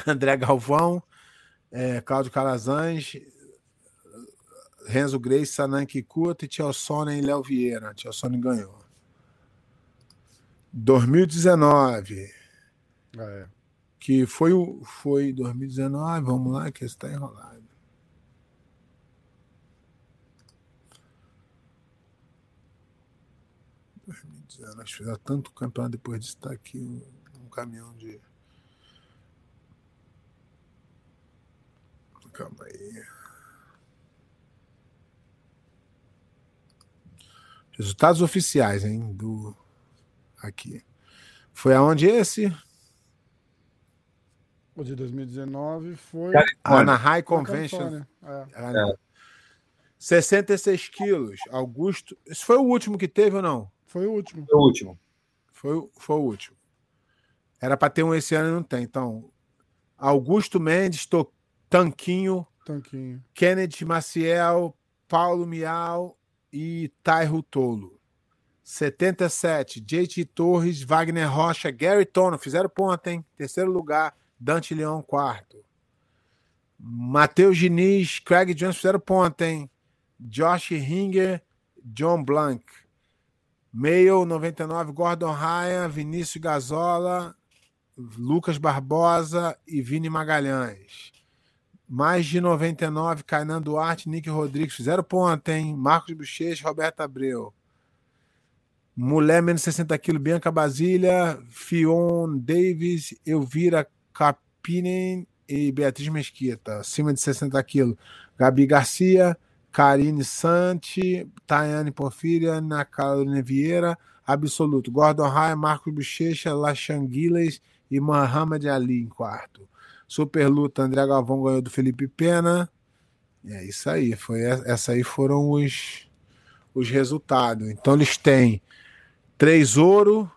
André Galvão, é, Cláudio Calazans, Renzo Grace, Sanan Kikuta e Tchelsone e Léo Vieira. Tchelsone ganhou. 2019, É. que foi o foi 2019, vamos lá que está enrolado. Acho que fizeram tanto campeonato depois disso tá aqui um, um caminhão de Calma aí. Resultados oficiais, hein? Do aqui. Foi aonde esse? O de 2019 foi. Cara, Ah, na High na Convention. É. Ah, não. 66 quilos. Augusto. Esse foi o último que teve ou não? Foi o último. o último. Foi, o- foi o último. Era para ter um esse ano e não tem. Então, Augusto Mendes, To- Tanquinho, Tanquinho. Kennedy Maciel, Paulo Miau e Tairo Tolo. 77, JT Torres, Wagner Rocha, Gary Tono, fizeram ponto, hein? Terceiro lugar, Dante Leão, quarto. Matheus Diniz, Craig Jones fizeram ponto, hein? Josh Ringer, John Blank. Mail 99, Gordon Ryan, Vinícius Gazola, Lucas Barbosa e Vini Magalhães. Mais de 99, Kainan Duarte, Nick Rodrigues. Fizeram ponto, hein? Marcos Bochecha, Roberto Abreu. Mulher menos 60 quilos, Bianca Basília, Fion Davis, Elvira Capinen e Beatriz Mesquita. Acima de 60 quilos, Gabi Garcia, Karine Santi, Tayane Porfíria, Ana Carolina Vieira, Absoluto. Gordon Ryan, Marcos Bochecha, Lachanguiles e Muhammad Ali em quarto. Super luta, André Galvão ganhou do Felipe Pena. É isso aí. Foi, essa aí foram os, os resultados. Então eles têm três ouro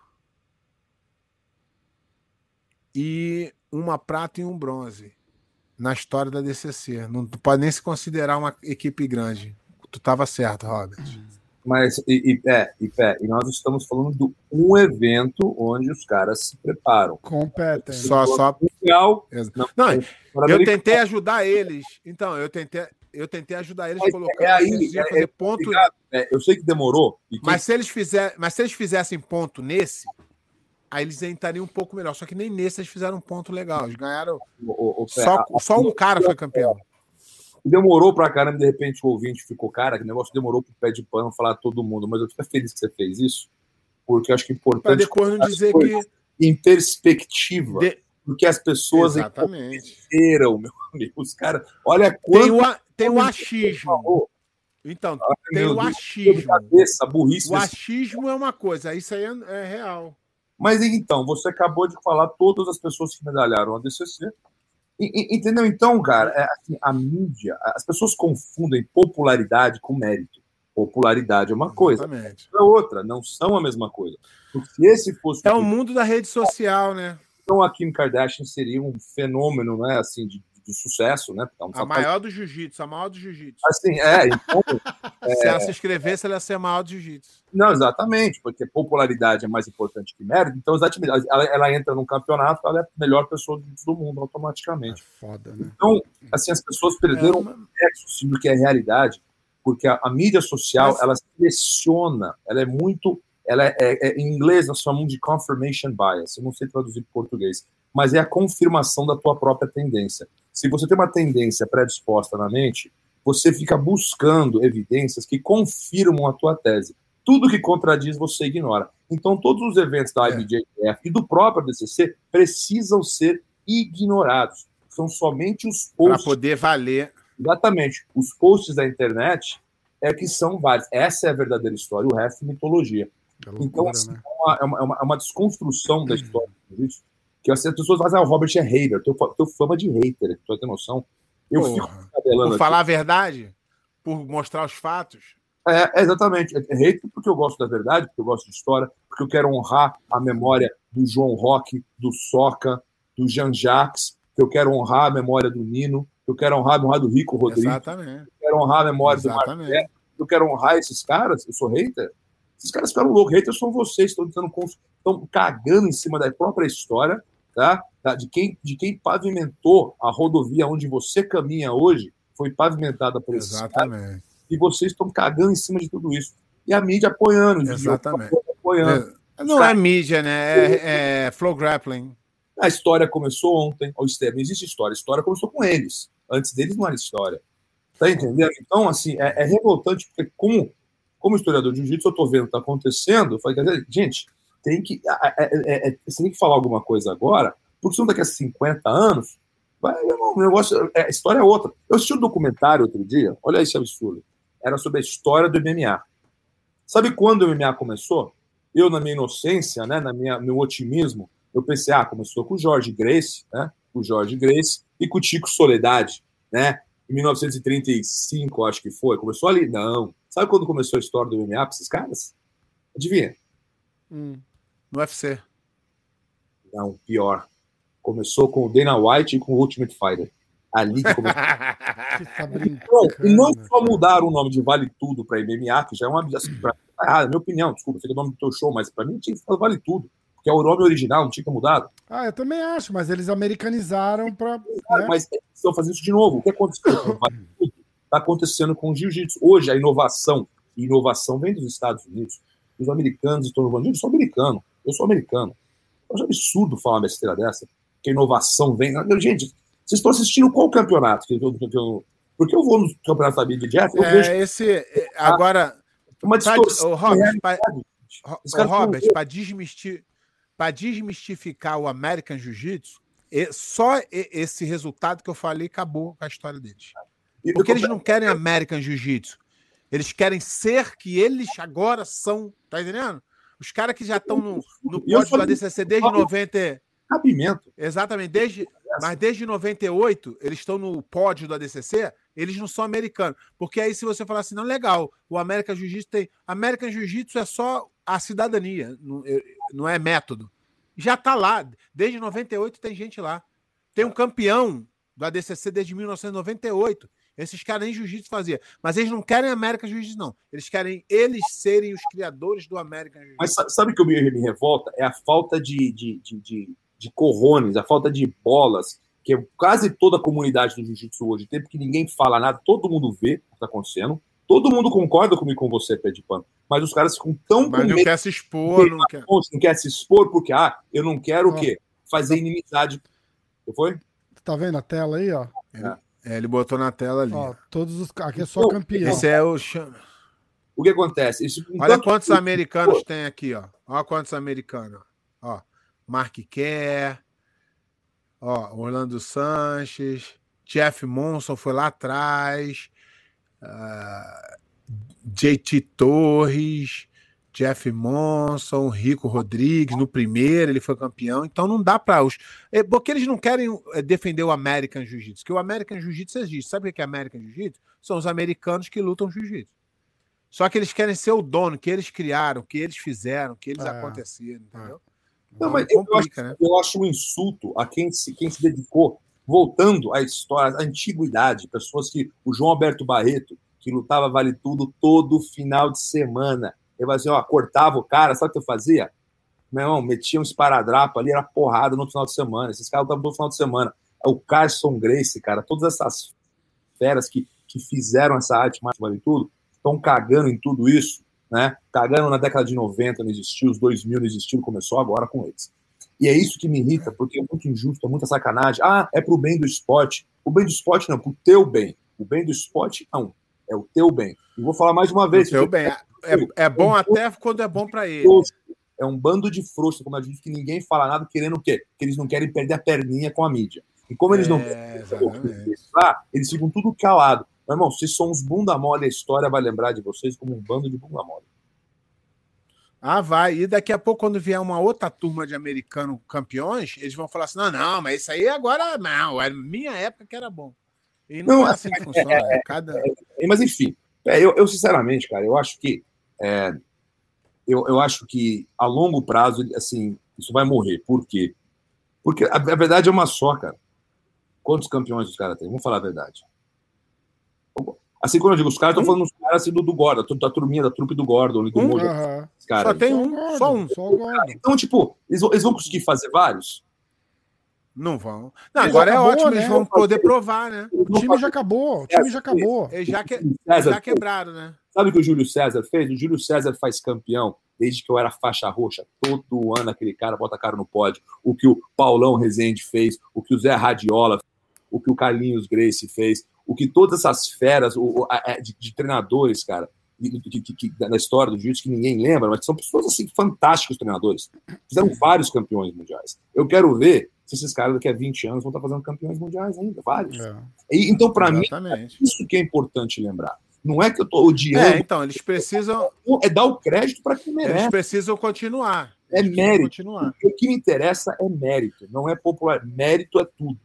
e uma prata e um bronze na história da DCC. Não pode nem se considerar uma equipe grande. Tu estava certo, Robert. Mas, e, e, é, e, é, e nós estamos falando de um evento onde os caras se preparam. Competem. Só, só. Mundial, Não, não, eu tentei ajudar eles. Então, eu tentei, eu tentei ajudar eles colocando é aí, é- fazer é- ponto. É, eu sei que demorou. E que- Mas se eles fizer, mas se eles fizessem ponto nesse, aí eles entrariam um pouco melhor. Só que nem nesse eles fizeram um ponto legal. Eles ganharam. o- o- Só, a- só um cara foi campeão. Demorou pra caramba, de repente o ouvinte ficou, cara, que negócio demorou pro pé de pano falar todo mundo, mas eu fico feliz que você fez isso, porque eu acho que é importante depois não dizer que. em perspectiva, de- porque as pessoas entenderam, meu amigo, os caras, olha quanto Tem o, a- tem o achismo. Então, tem o achismo. cabeça, burrice. O achismo é uma coisa, isso aí é, é real. Mas então, você acabou de falar todas as pessoas que medalharam a DCC. E- e- entendeu? Então, cara, é assim, a mídia, as pessoas confundem popularidade com mérito. Popularidade é uma coisa, Exatamente. é outra, não são a mesma coisa. Porque se esse fosse É o mundo da rede social, né? então a Kim Kardashian seria um fenômeno, né, assim, de, de sucesso, né? Então, A maior do jiu-jitsu, a maior do jiu-jitsu. Assim, é, então, Se ela se inscrevesse, ela ia ser a maior do jiu-jitsu. não, exatamente, porque popularidade é mais importante que mérito, então exatamente, ela, ela entra num campeonato, ela é a melhor pessoa do mundo automaticamente. Foda, né? Então, assim, as pessoas perderam É uma- reflexo sim, do que é realidade, porque a, a mídia social, Mas- ela seleciona, ela é muito, ela é, é- é- em inglês nós chamamos de confirmation bias, eu não sei traduzir para português, mas é a confirmação da tua própria tendência. Se você tem uma tendência predisposta na mente, você fica buscando evidências que confirmam a tua tese. Tudo que contradiz, você ignora. Então, todos os eventos da IBJF é. e do próprio ADCC precisam ser ignorados. São somente os posts. Para poder valer. Exatamente. Os posts da internet é que são vários. Essa é a verdadeira história, o resto é mitologia. É loucura, então, assim, né? é, uma, é, uma, é uma desconstrução da história disso, que as pessoas fazem, ah, o Robert é hater, teu, teu fama de hater, tu tem noção? Eu Porra. fico por aqui. falar a verdade? Por mostrar os fatos? É, é exatamente. É, é hater porque eu gosto da verdade, porque eu gosto de história, porque eu quero honrar a memória do João Roque, do Soca, do Jean Jacques, que eu quero honrar a memória do Nino, que eu quero honrar a memória do Rico Rodrigues, Exatamente. eu quero honrar a memória Exatamente. do Marquete, eu quero honrar esses caras, eu sou hater. Esses caras ficaram loucos. Haters são vocês, estão tentando estão cagando em cima da própria história, tá? tá? De, quem, de quem pavimentou a rodovia onde você caminha hoje, foi pavimentada por esses Exatamente. Caras, e vocês estão cagando em cima de tudo isso. E a mídia apoiando. Exatamente. Apoiando. É, não é mídia, né? É, é flow grappling. A história começou ontem, externo. Não existe história. A história começou com eles. Antes deles não era história. Tá entendendo? Então, assim, é, é revoltante, porque como, como historiador de jiu-jitsu, eu tô vendo o que tá acontecendo, eu falei, gente, tem que, é, é, é, você tem que falar alguma coisa agora, porque senão daqui a 50 anos, vai, o negócio, é, a história é outra. Eu assisti um documentário outro dia, olha esse absurdo, era sobre a história do MMA. Sabe quando o MMA começou? Eu, na minha inocência, né, na minha, meu otimismo, eu pensei, ah, começou com o Jorge Grace, né, com o Jorge Grace e com o Tico Soledade, né, em 1935, acho que foi. Começou ali? Não. Sabe quando começou a história do MMA para esses caras? Adivinha? Hum, no UFC. Não, pior. Começou com o Dana White e com o Ultimate Fighter. Ali que começou. tá e não só mudaram o nome de Vale Tudo para MMA, que já é uma. Assim, pra, ah, minha opinião, desculpa, sei o nome do teu show, mas para mim tinha que falar Vale Tudo que é o nome original, não tinha que mudado. Ah, eu também acho, mas eles americanizaram para. Né? Mas estão fazendo isso de novo. O que aconteceu? Está acontecendo com o jiu-jitsu. Hoje, a inovação, inovação vem dos Estados Unidos. Os americanos estão inovando. Eu sou americano, eu sou americano. É um absurdo falar uma besteira dessa, que a inovação vem. Gente, vocês estão assistindo qual campeonato? Que eu, que eu, porque eu vou no campeonato da BDF, eu é, vejo. Esse, é, agora. Uma distorção. Tá, Robert, para desmistificar para desmistificar o American Jiu-Jitsu, só esse resultado que eu falei acabou com a história deles. Porque eles não querem American Jiu-Jitsu. Eles querem ser que eles agora são. Tá entendendo? Os caras que já estão no, no pódio da DCC desde 90. Cabimento. Exatamente. Desde, mas desde 98, eles estão no pódio da DCC, eles não são americanos. Porque aí, se você falar assim, não, legal, o American Jiu-Jitsu tem. American Jiu-Jitsu é só a cidadania, não é método. Já está lá. Desde 98 tem gente lá. Tem um campeão do ADCC desde 1998. Esses caras nem jiu-jitsu fazia. Mas eles não querem América Jiu-Jitsu, não. Eles querem eles serem os criadores do América Jiu-Jitsu. Mas sabe o que me, me revolta? É a falta de, de, de, de, de corrones, a falta de bolas, que quase toda a comunidade do jiu-jitsu hoje tem, porque ninguém fala nada, todo mundo vê o que está acontecendo. Todo mundo concorda comigo com você, Pé de Pano. Mas os caras ficam tão. Mas não quer se expor, não quer. Não quer se expor, porque, ah, eu não quero o quê? Fazer inimizade. Você foi? Tá vendo a tela aí, ó? É. É, ele botou na tela ali. Ó, todos os. Aqui é só não, campeão. Esse é o. O que acontece? Isso, Olha quantos americanos tem aqui, ó. Olha quantos americanos. Ó, Mark Kerr, ó, Orlando Sanches, Jeff Monson foi lá atrás, uh, JT Torres, Jeff Monson, Rico Rodrigues, no primeiro ele foi campeão, então não dá para os. É, porque eles não querem é, defender o American Jiu-Jitsu, que o American Jiu-Jitsu existe. Sabe o que é American Jiu-Jitsu? São os americanos que lutam Jiu-Jitsu. Só que eles querem ser o dono, que eles criaram, que eles fizeram, que eles é. aconteceram, entendeu? Não, mas complica, eu, acho, né? eu acho um insulto a quem se, quem se dedicou, voltando à história, à antiguidade, pessoas que. O João Alberto Barreto, que lutava vale tudo todo final de semana. Ele fazia, ó, cortava o cara, sabe o que eu fazia? Meu irmão, metia um esparadrapo ali, era porrada no final de semana. Esses caras estavam no final de semana. O Carson Grace, cara, todas essas feras que, que fizeram essa arte mais vale tudo, estão cagando em tudo isso, né? Cagando na década de 90 não existiu, os 2000 não existiu, começou agora com eles. E é isso que me irrita, porque é muito injusto, é muita sacanagem. Ah, é pro bem do esporte. O bem do esporte não, pro teu bem. O bem do esporte não. É o teu bem. E vou falar mais uma vez. O teu bem. É, é bom até quando é bom para ele. É um bando de frouxos, como eu disse, que ninguém fala nada querendo o quê? Que eles não querem perder a perninha com a mídia. E como eles não É, lá, eles ficam tudo calado. Meu irmão, vocês são uns bunda mole, a história vai lembrar de vocês como um bando de bunda mole. Ah, vai. E daqui a pouco, quando vier uma outra turma de americanos campeões, eles vão falar assim: não, não, mas isso aí agora não, é minha época que era bom. E não, Não, é assim que funciona. É cada... Mas enfim, é, eu, eu, sinceramente, cara, eu acho que é, eu, eu acho que a longo prazo, assim, isso vai morrer. Por quê? Porque a, a verdade é uma só, cara. Quantos campeões os caras têm? Vamos falar a verdade. Assim, quando eu digo os caras, estou falando dos caras assim, do, do Gordon, da turminha, da trupe do Gordon, do Um? Mojo, os. Só tem um, só um. Só o Gordon. Então, tipo, eles vão, eles vão conseguir fazer vários? Não vão. Não, agora é acabou, ótimo, né? eles vão poder provar, né? O time já acabou, o time já acabou. Eles já, que... Já quebraram, né? Sabe o que o Júlio César fez? O Júlio César faz campeão desde que eu era faixa roxa. Todo ano aquele cara bota a cara no pódio. O que o Paulão Rezende fez, o que o Zé Radiola, o que o Carlinhos Grace fez, o que todas essas feras o, a, a, de, de, treinadores, cara, que, que, que, na história do jiu-jitsu que ninguém lembra, mas são pessoas assim fantásticos treinadores. Fizeram vários campeões mundiais. Eu quero ver se esses caras daqui a 20 anos vão estar fazendo campeões mundiais ainda, vários. É. E, então, para mim, é isso que é importante lembrar. Não é que eu estou odiando. É, então, eles precisam. É dar o crédito para quem merece. Eles precisam continuar. Eles é mérito. Continuar. O que me interessa é mérito, não é popular. Mérito é tudo.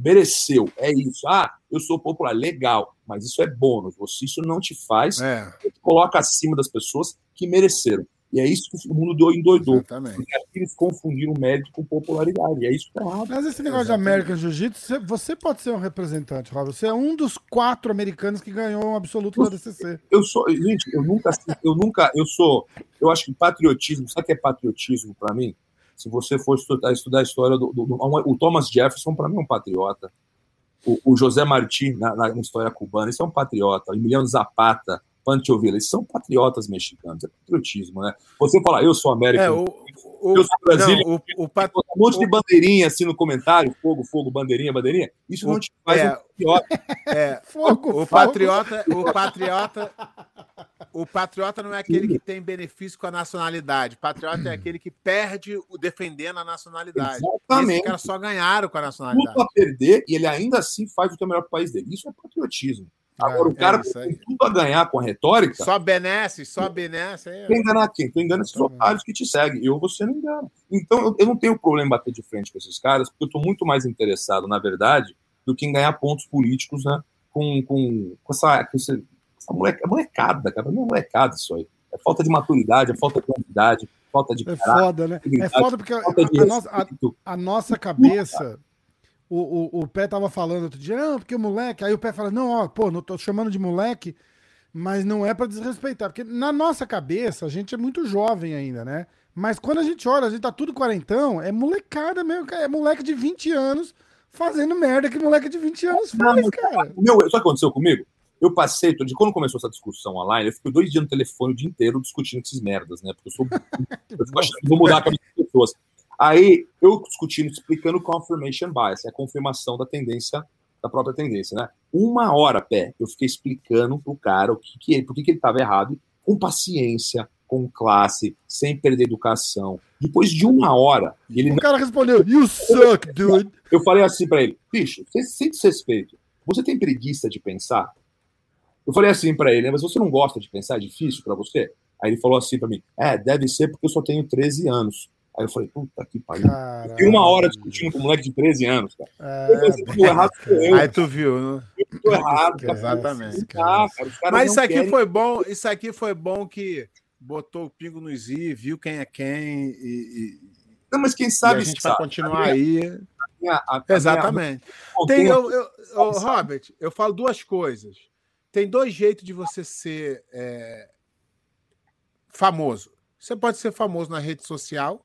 Mereceu, é isso. Ah, eu sou popular, legal, mas isso é bônus. Você, isso não te faz, é. te coloca acima das pessoas que mereceram. E é isso que o mundo deu endoidou. Exatamente. Porque eles confundiram mérito com popularidade. E é isso que tá errado. Mas esse negócio Exatamente. de American Jiu-Jitsu, você pode ser um representante, Robert. Você é um dos quatro americanos que ganhou um absoluto da DCC. Eu sou, gente, eu nunca, eu nunca, eu sou, eu acho que patriotismo, sabe o que é patriotismo para mim? Se você for estudar, estudar a história do, do, do o Thomas Jefferson, para mim é um patriota. O, o José Martí, na, na, história cubana, isso é um patriota. O Emiliano Zapata, Pancho Villa, eles são patriotas mexicanos, é patriotismo, né? Você fala, eu sou América, é, o, o, eu sou não, o, o pat... um monte de bandeirinha assim no comentário, fogo, fogo, bandeirinha, bandeirinha, isso não te faz é, um patriota. É, fogo, o, patriota, o patriota, o patriota não é aquele que tem benefício com a nacionalidade. O patriota é aquele que perde o defendendo a nacionalidade. Exatamente. Esses caras só ganharam com a nacionalidade. Tudo a perder e ele ainda assim faz o que é melhor para o país dele. Isso é patriotismo. Agora, É, o cara é tem tudo a ganhar com a retórica. Só benesse, só benesse. É. Quem engana quem? Tu engana esses otários que te seguem. Eu, você não engana. Então, eu, eu não tenho problema em bater de frente com esses caras, porque eu estou muito mais interessado, na verdade, do que em ganhar pontos políticos, né? Com, com, com essa, com essa, essa moleca, molecada, cara. Não é molecada isso aí. É falta de maturidade, é falta de habilidade, falta de É caráter, foda, né? É foda porque a, a nossa, a- a nossa cabeça. O, o, o Pé tava falando outro dia, não, porque o moleque. Aí o Pé fala, não, ó, pô, não tô chamando de moleque, mas não é pra desrespeitar. Porque na nossa cabeça, a gente é muito jovem ainda, né? Mas quando a gente olha, a gente tá tudo quarentão, é molecada mesmo, cara. É moleque de 20 anos fazendo merda que moleque de 20 anos faz, cara. O meu, o que aconteceu comigo? Eu passei, de quando começou essa discussão online, eu fiquei dois dias no telefone o dia inteiro discutindo com esses merdas, né? Porque eu sou. eu fico achando que vou mudar a cabeça das pessoas. Aí, eu discutindo, explicando confirmation bias, é a confirmação da tendência, da própria tendência, né? Uma hora, pé, eu fiquei explicando pro cara o que, que ele, por que, que ele estava errado, com paciência, com classe, sem perder educação. Depois de uma hora, ele O cara respondeu, you suck, dude. eu falei assim pra ele, bicho, sem, sem desrespeito, você tem preguiça de pensar? Eu falei assim pra ele, né, mas você não gosta de pensar? É difícil pra você? Aí ele falou assim pra mim, é, deve ser porque eu só tenho 13 anos. Aí eu falei, puta que pariu. Caralho. Tem uma hora discutindo com um moleque de 13 anos, cara. Eu É, falei, "Tô errado sou eu, Aí tu viu, né? eu tô errado. cara. Exatamente. Cara, Mas isso aqui querem- foi bom, isso aqui foi bom que botou o pingo nos i, viu quem é quem e, e- Não, mas quem e sabe a gente vai continuar aí. A minha- a- a Exatamente. minha- Tem, eu, eu- Sabe, sabe. Robert, eu falo duas coisas. Tem dois jeitos de você ser é, famoso. Você pode ser famoso na rede social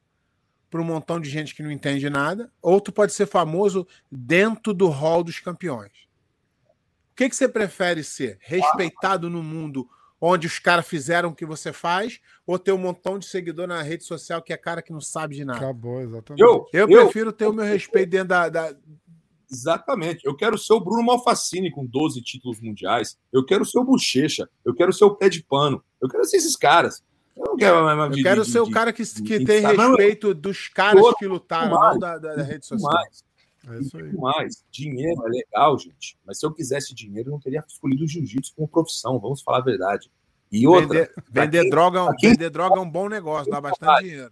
para um montão de gente que não entende nada, ou tu pode ser famoso dentro do hall dos campeões. O que, que você prefere ser? Respeitado no mundo onde os caras fizeram o que você faz, ou ter um montão de seguidor na rede social que é cara que não sabe de nada. Acabou, exatamente. Eu, Eu, eu, prefiro ter o meu respeito dentro da. da- Exatamente. Eu quero ser o Bruno Malfacine com 12 títulos mundiais. Eu quero ser o Bochecha. Eu quero ser o pé de pano. Eu quero ser esses caras. Eu não quero mais Eu de- quero de- ser o de- cara que, de- que tem respeito dos caras que lutaram, mais. não da, da- da rede social. mais. É isso aí. Mais. Dinheiro é legal, gente. Mas se eu quisesse dinheiro, eu não teria escolhido o jiu-jitsu como profissão. Vamos falar a verdade. E outra, Vender, vender quem- droga, é um- quem- vender droga é um bom negócio, dá bastante dinheiro.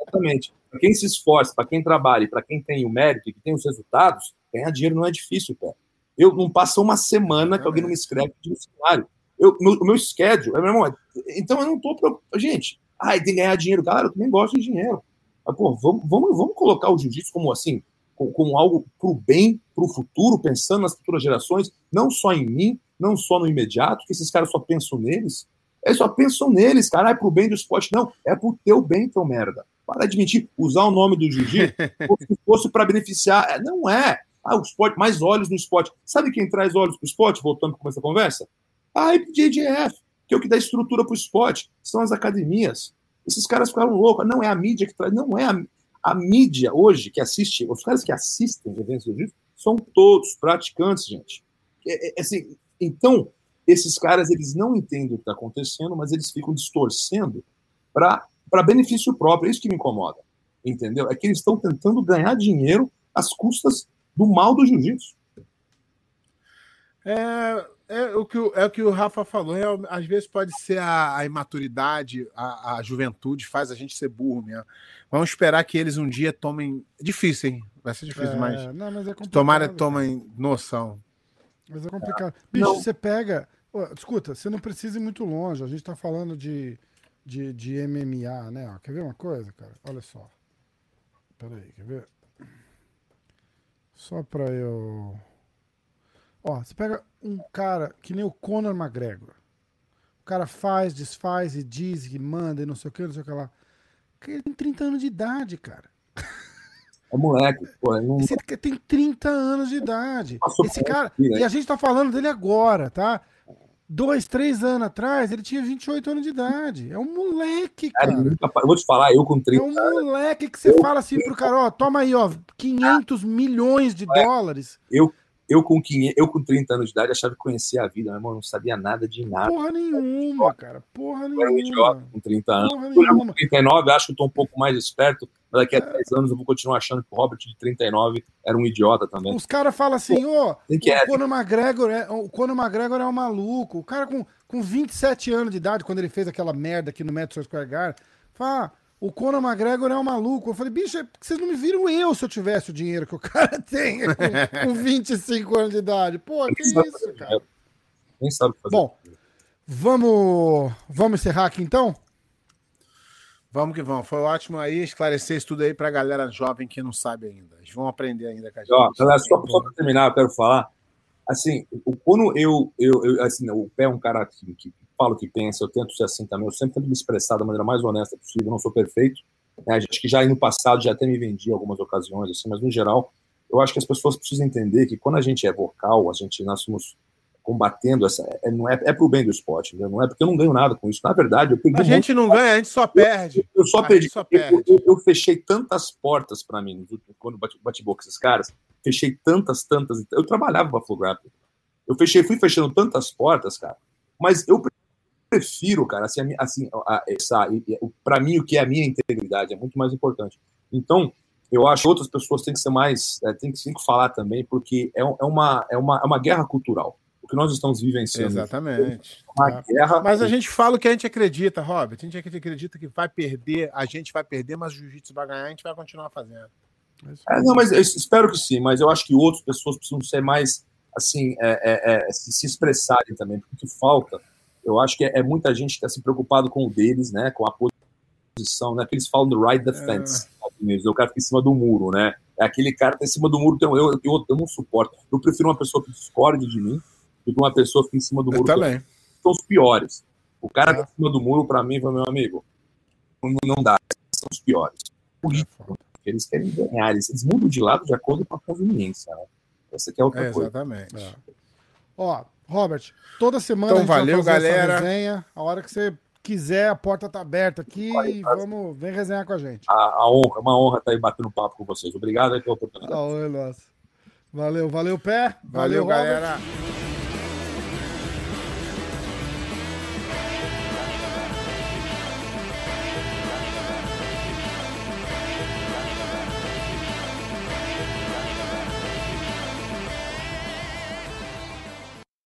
Exatamente. Para quem se esforça, para quem trabalha para quem tem o mérito e que tem os resultados, ganhar dinheiro não é difícil, pé. Eu não passa uma semana que alguém não me escreve de um cenário. Eu, meu, o meu schedule, é, meu irmão, então eu não tô preocupado. Gente, ai, tem que ganhar dinheiro. Galera, eu também gosto de dinheiro. Mas, pô, vamos, vamos, vamos colocar o jiu-jitsu como assim, como, como algo para o bem, para o futuro, pensando nas futuras gerações, não só em mim, não só no imediato, que esses caras só pensam neles. Eles só pensam neles, cara, é pro bem do esporte. Não, é pro teu bem, teu merda. Para de mentir, usar o nome do jiu-jitsu como se fosse para beneficiar. É, Não é. Ah, o esporte, mais olhos no esporte. Sabe quem traz olhos para o esporte, voltando com essa conversa? A IPJJF, que é o que dá estrutura para o esporte. São as academias. Esses caras ficaram loucos. Não é a mídia que traz, não é a, a mídia hoje que assiste, os caras que assistem eventos de jiu-jitsu são todos praticantes, gente. É, é, assim, então, esses caras eles não entendem o que está acontecendo, mas eles ficam distorcendo para benefício próprio. É isso que me incomoda. Entendeu? É que eles estão tentando ganhar dinheiro às custas do mal do jiu-jitsu. É, é, o que, o- é o que o Rafa falou. é, às vezes pode ser a, a imaturidade, a, a juventude faz a gente ser burro mesmo. Vamos esperar que eles um dia tomem. Difícil, hein? Vai ser difícil, É, mas. não, mas é complicado, Tomara tomem noção. Mas é complicado. Bicho, Não. você pega. Escuta, você não precisa ir muito longe. A gente tá falando de, de, de MMA, né? Ó, quer ver uma coisa, cara? Olha só. Pera aí, quer ver? Só pra eu. Ó, você pega um cara que nem o Conor McGregor. O cara faz, desfaz e diz e manda e não sei o que, não sei o que lá. Ele tem 30 anos de idade, cara. É moleque, pô, não Esse tem 30 anos de idade. Esse cara. né? E a gente tá falando dele agora, tá? Dois, três anos atrás, ele tinha 28 anos de idade. É um moleque, Cara, cara. eu vou te falar, eu com É 30 um moleque que você fala assim pro cara, ó, toma aí, ó, 500 milhões de dólares. eu com 500, eu com 30 anos de idade achava que conhecia a vida, meu irmão, eu não sabia nada de nada. Porra nenhuma, cara. Porra Eu era um idiota nenhuma. com 30 anos. Porra Eu já com nenhuma. 39, acho que estou um pouco mais esperto, mas daqui a 10 anos eu vou continuar achando que o Robert de 39 era um idiota também. Os caras falam assim, que o é, Conor McGregor é, o Conor McGregor é um maluco. O cara com, com 27 anos de idade, quando ele fez aquela merda aqui no Madison Square Garden, fala, ah, o Conor McGregor é um maluco. Eu falei, bicho, é porque vocês não me viram eu se eu tivesse o dinheiro que o cara tem com, com 25 anos de idade. Pô, que isso, fazer cara. Nem sabe fazer. Bom, vamos, vamos encerrar aqui então? Vamos que vamos. Foi ótimo aí esclarecer isso tudo aí pra galera jovem que não sabe ainda. Eles vão aprender ainda com a gente. Ó, galera, só, só para terminar, eu quero falar. Assim, o- quando eu, eu, eu assim, o Pé é um cara que, que fala o que pensa, eu tento ser assim também, eu sempre tento me expressar da maneira mais honesta possível, eu não sou perfeito. Né? Acho que já no passado já até me vendi em algumas ocasiões, assim, mas no geral, eu acho que as pessoas precisam entender que quando a gente é vocal, a gente, nós somos combatendo essa. É, não é, é pro bem do esporte, entendeu? não é porque eu não ganho nada com isso. Na verdade, eu perdi A gente não ganha, a gente só perde. eu só A perdi. só eu, eu- eu fechei tantas portas para mim quando bati, bati boca com esses caras. Fechei tantas, tantas. Eu trabalhava para Grappling. Eu fechei, fui fechando tantas portas, cara. Mas eu prefiro, cara, assim, assim essa, para mim o que é a minha integridade é muito mais importante. Então, eu acho que outras pessoas têm que ser mais, é, têm que, têm que falar também, porque é, é uma, é uma, é uma guerra cultural. O que nós estamos vivenciando Exatamente. é uma guerra. Mas a gente fala o que a gente acredita, Robert. A gente acredita que vai perder, a gente vai perder, mas o jiu-jitsu vai ganhar, a gente vai continuar fazendo. É, não, mas eu espero que sim, mas eu acho que outras pessoas precisam ser mais, assim, é, é, é, se, se expressarem também, porque falta, eu acho que é, é muita gente que está se preocupado com o deles, né, com a posição, né, que eles falam do right defense, é. o cara fica em cima do muro, né, é aquele cara que tá em cima do muro, então eu, eu, eu, eu não suporto, eu prefiro uma pessoa que discorde de mim do que uma pessoa que fica em cima do muro. também. São os piores. O cara que É. tá em cima do muro, para mim, foi meu amigo, não, não dá, são os piores. É. Eles querem ganhar, eles, eles mudam de lado de acordo com a conveniência. Né? Essa aqui é outra É, coisa. exatamente. É. Ó, Robert, toda semana Então, a gente vai valeu, fazer essa galera. resenha. A hora que você quiser, a porta tá aberta aqui Vai, e vai. vamos, vem resenhar com a gente. A, a honra, uma honra estar aí batendo papo com vocês. Obrigado pela oportunidade. Oi, nossa. Valeu, valeu, pé. Valeu, Robert. galera.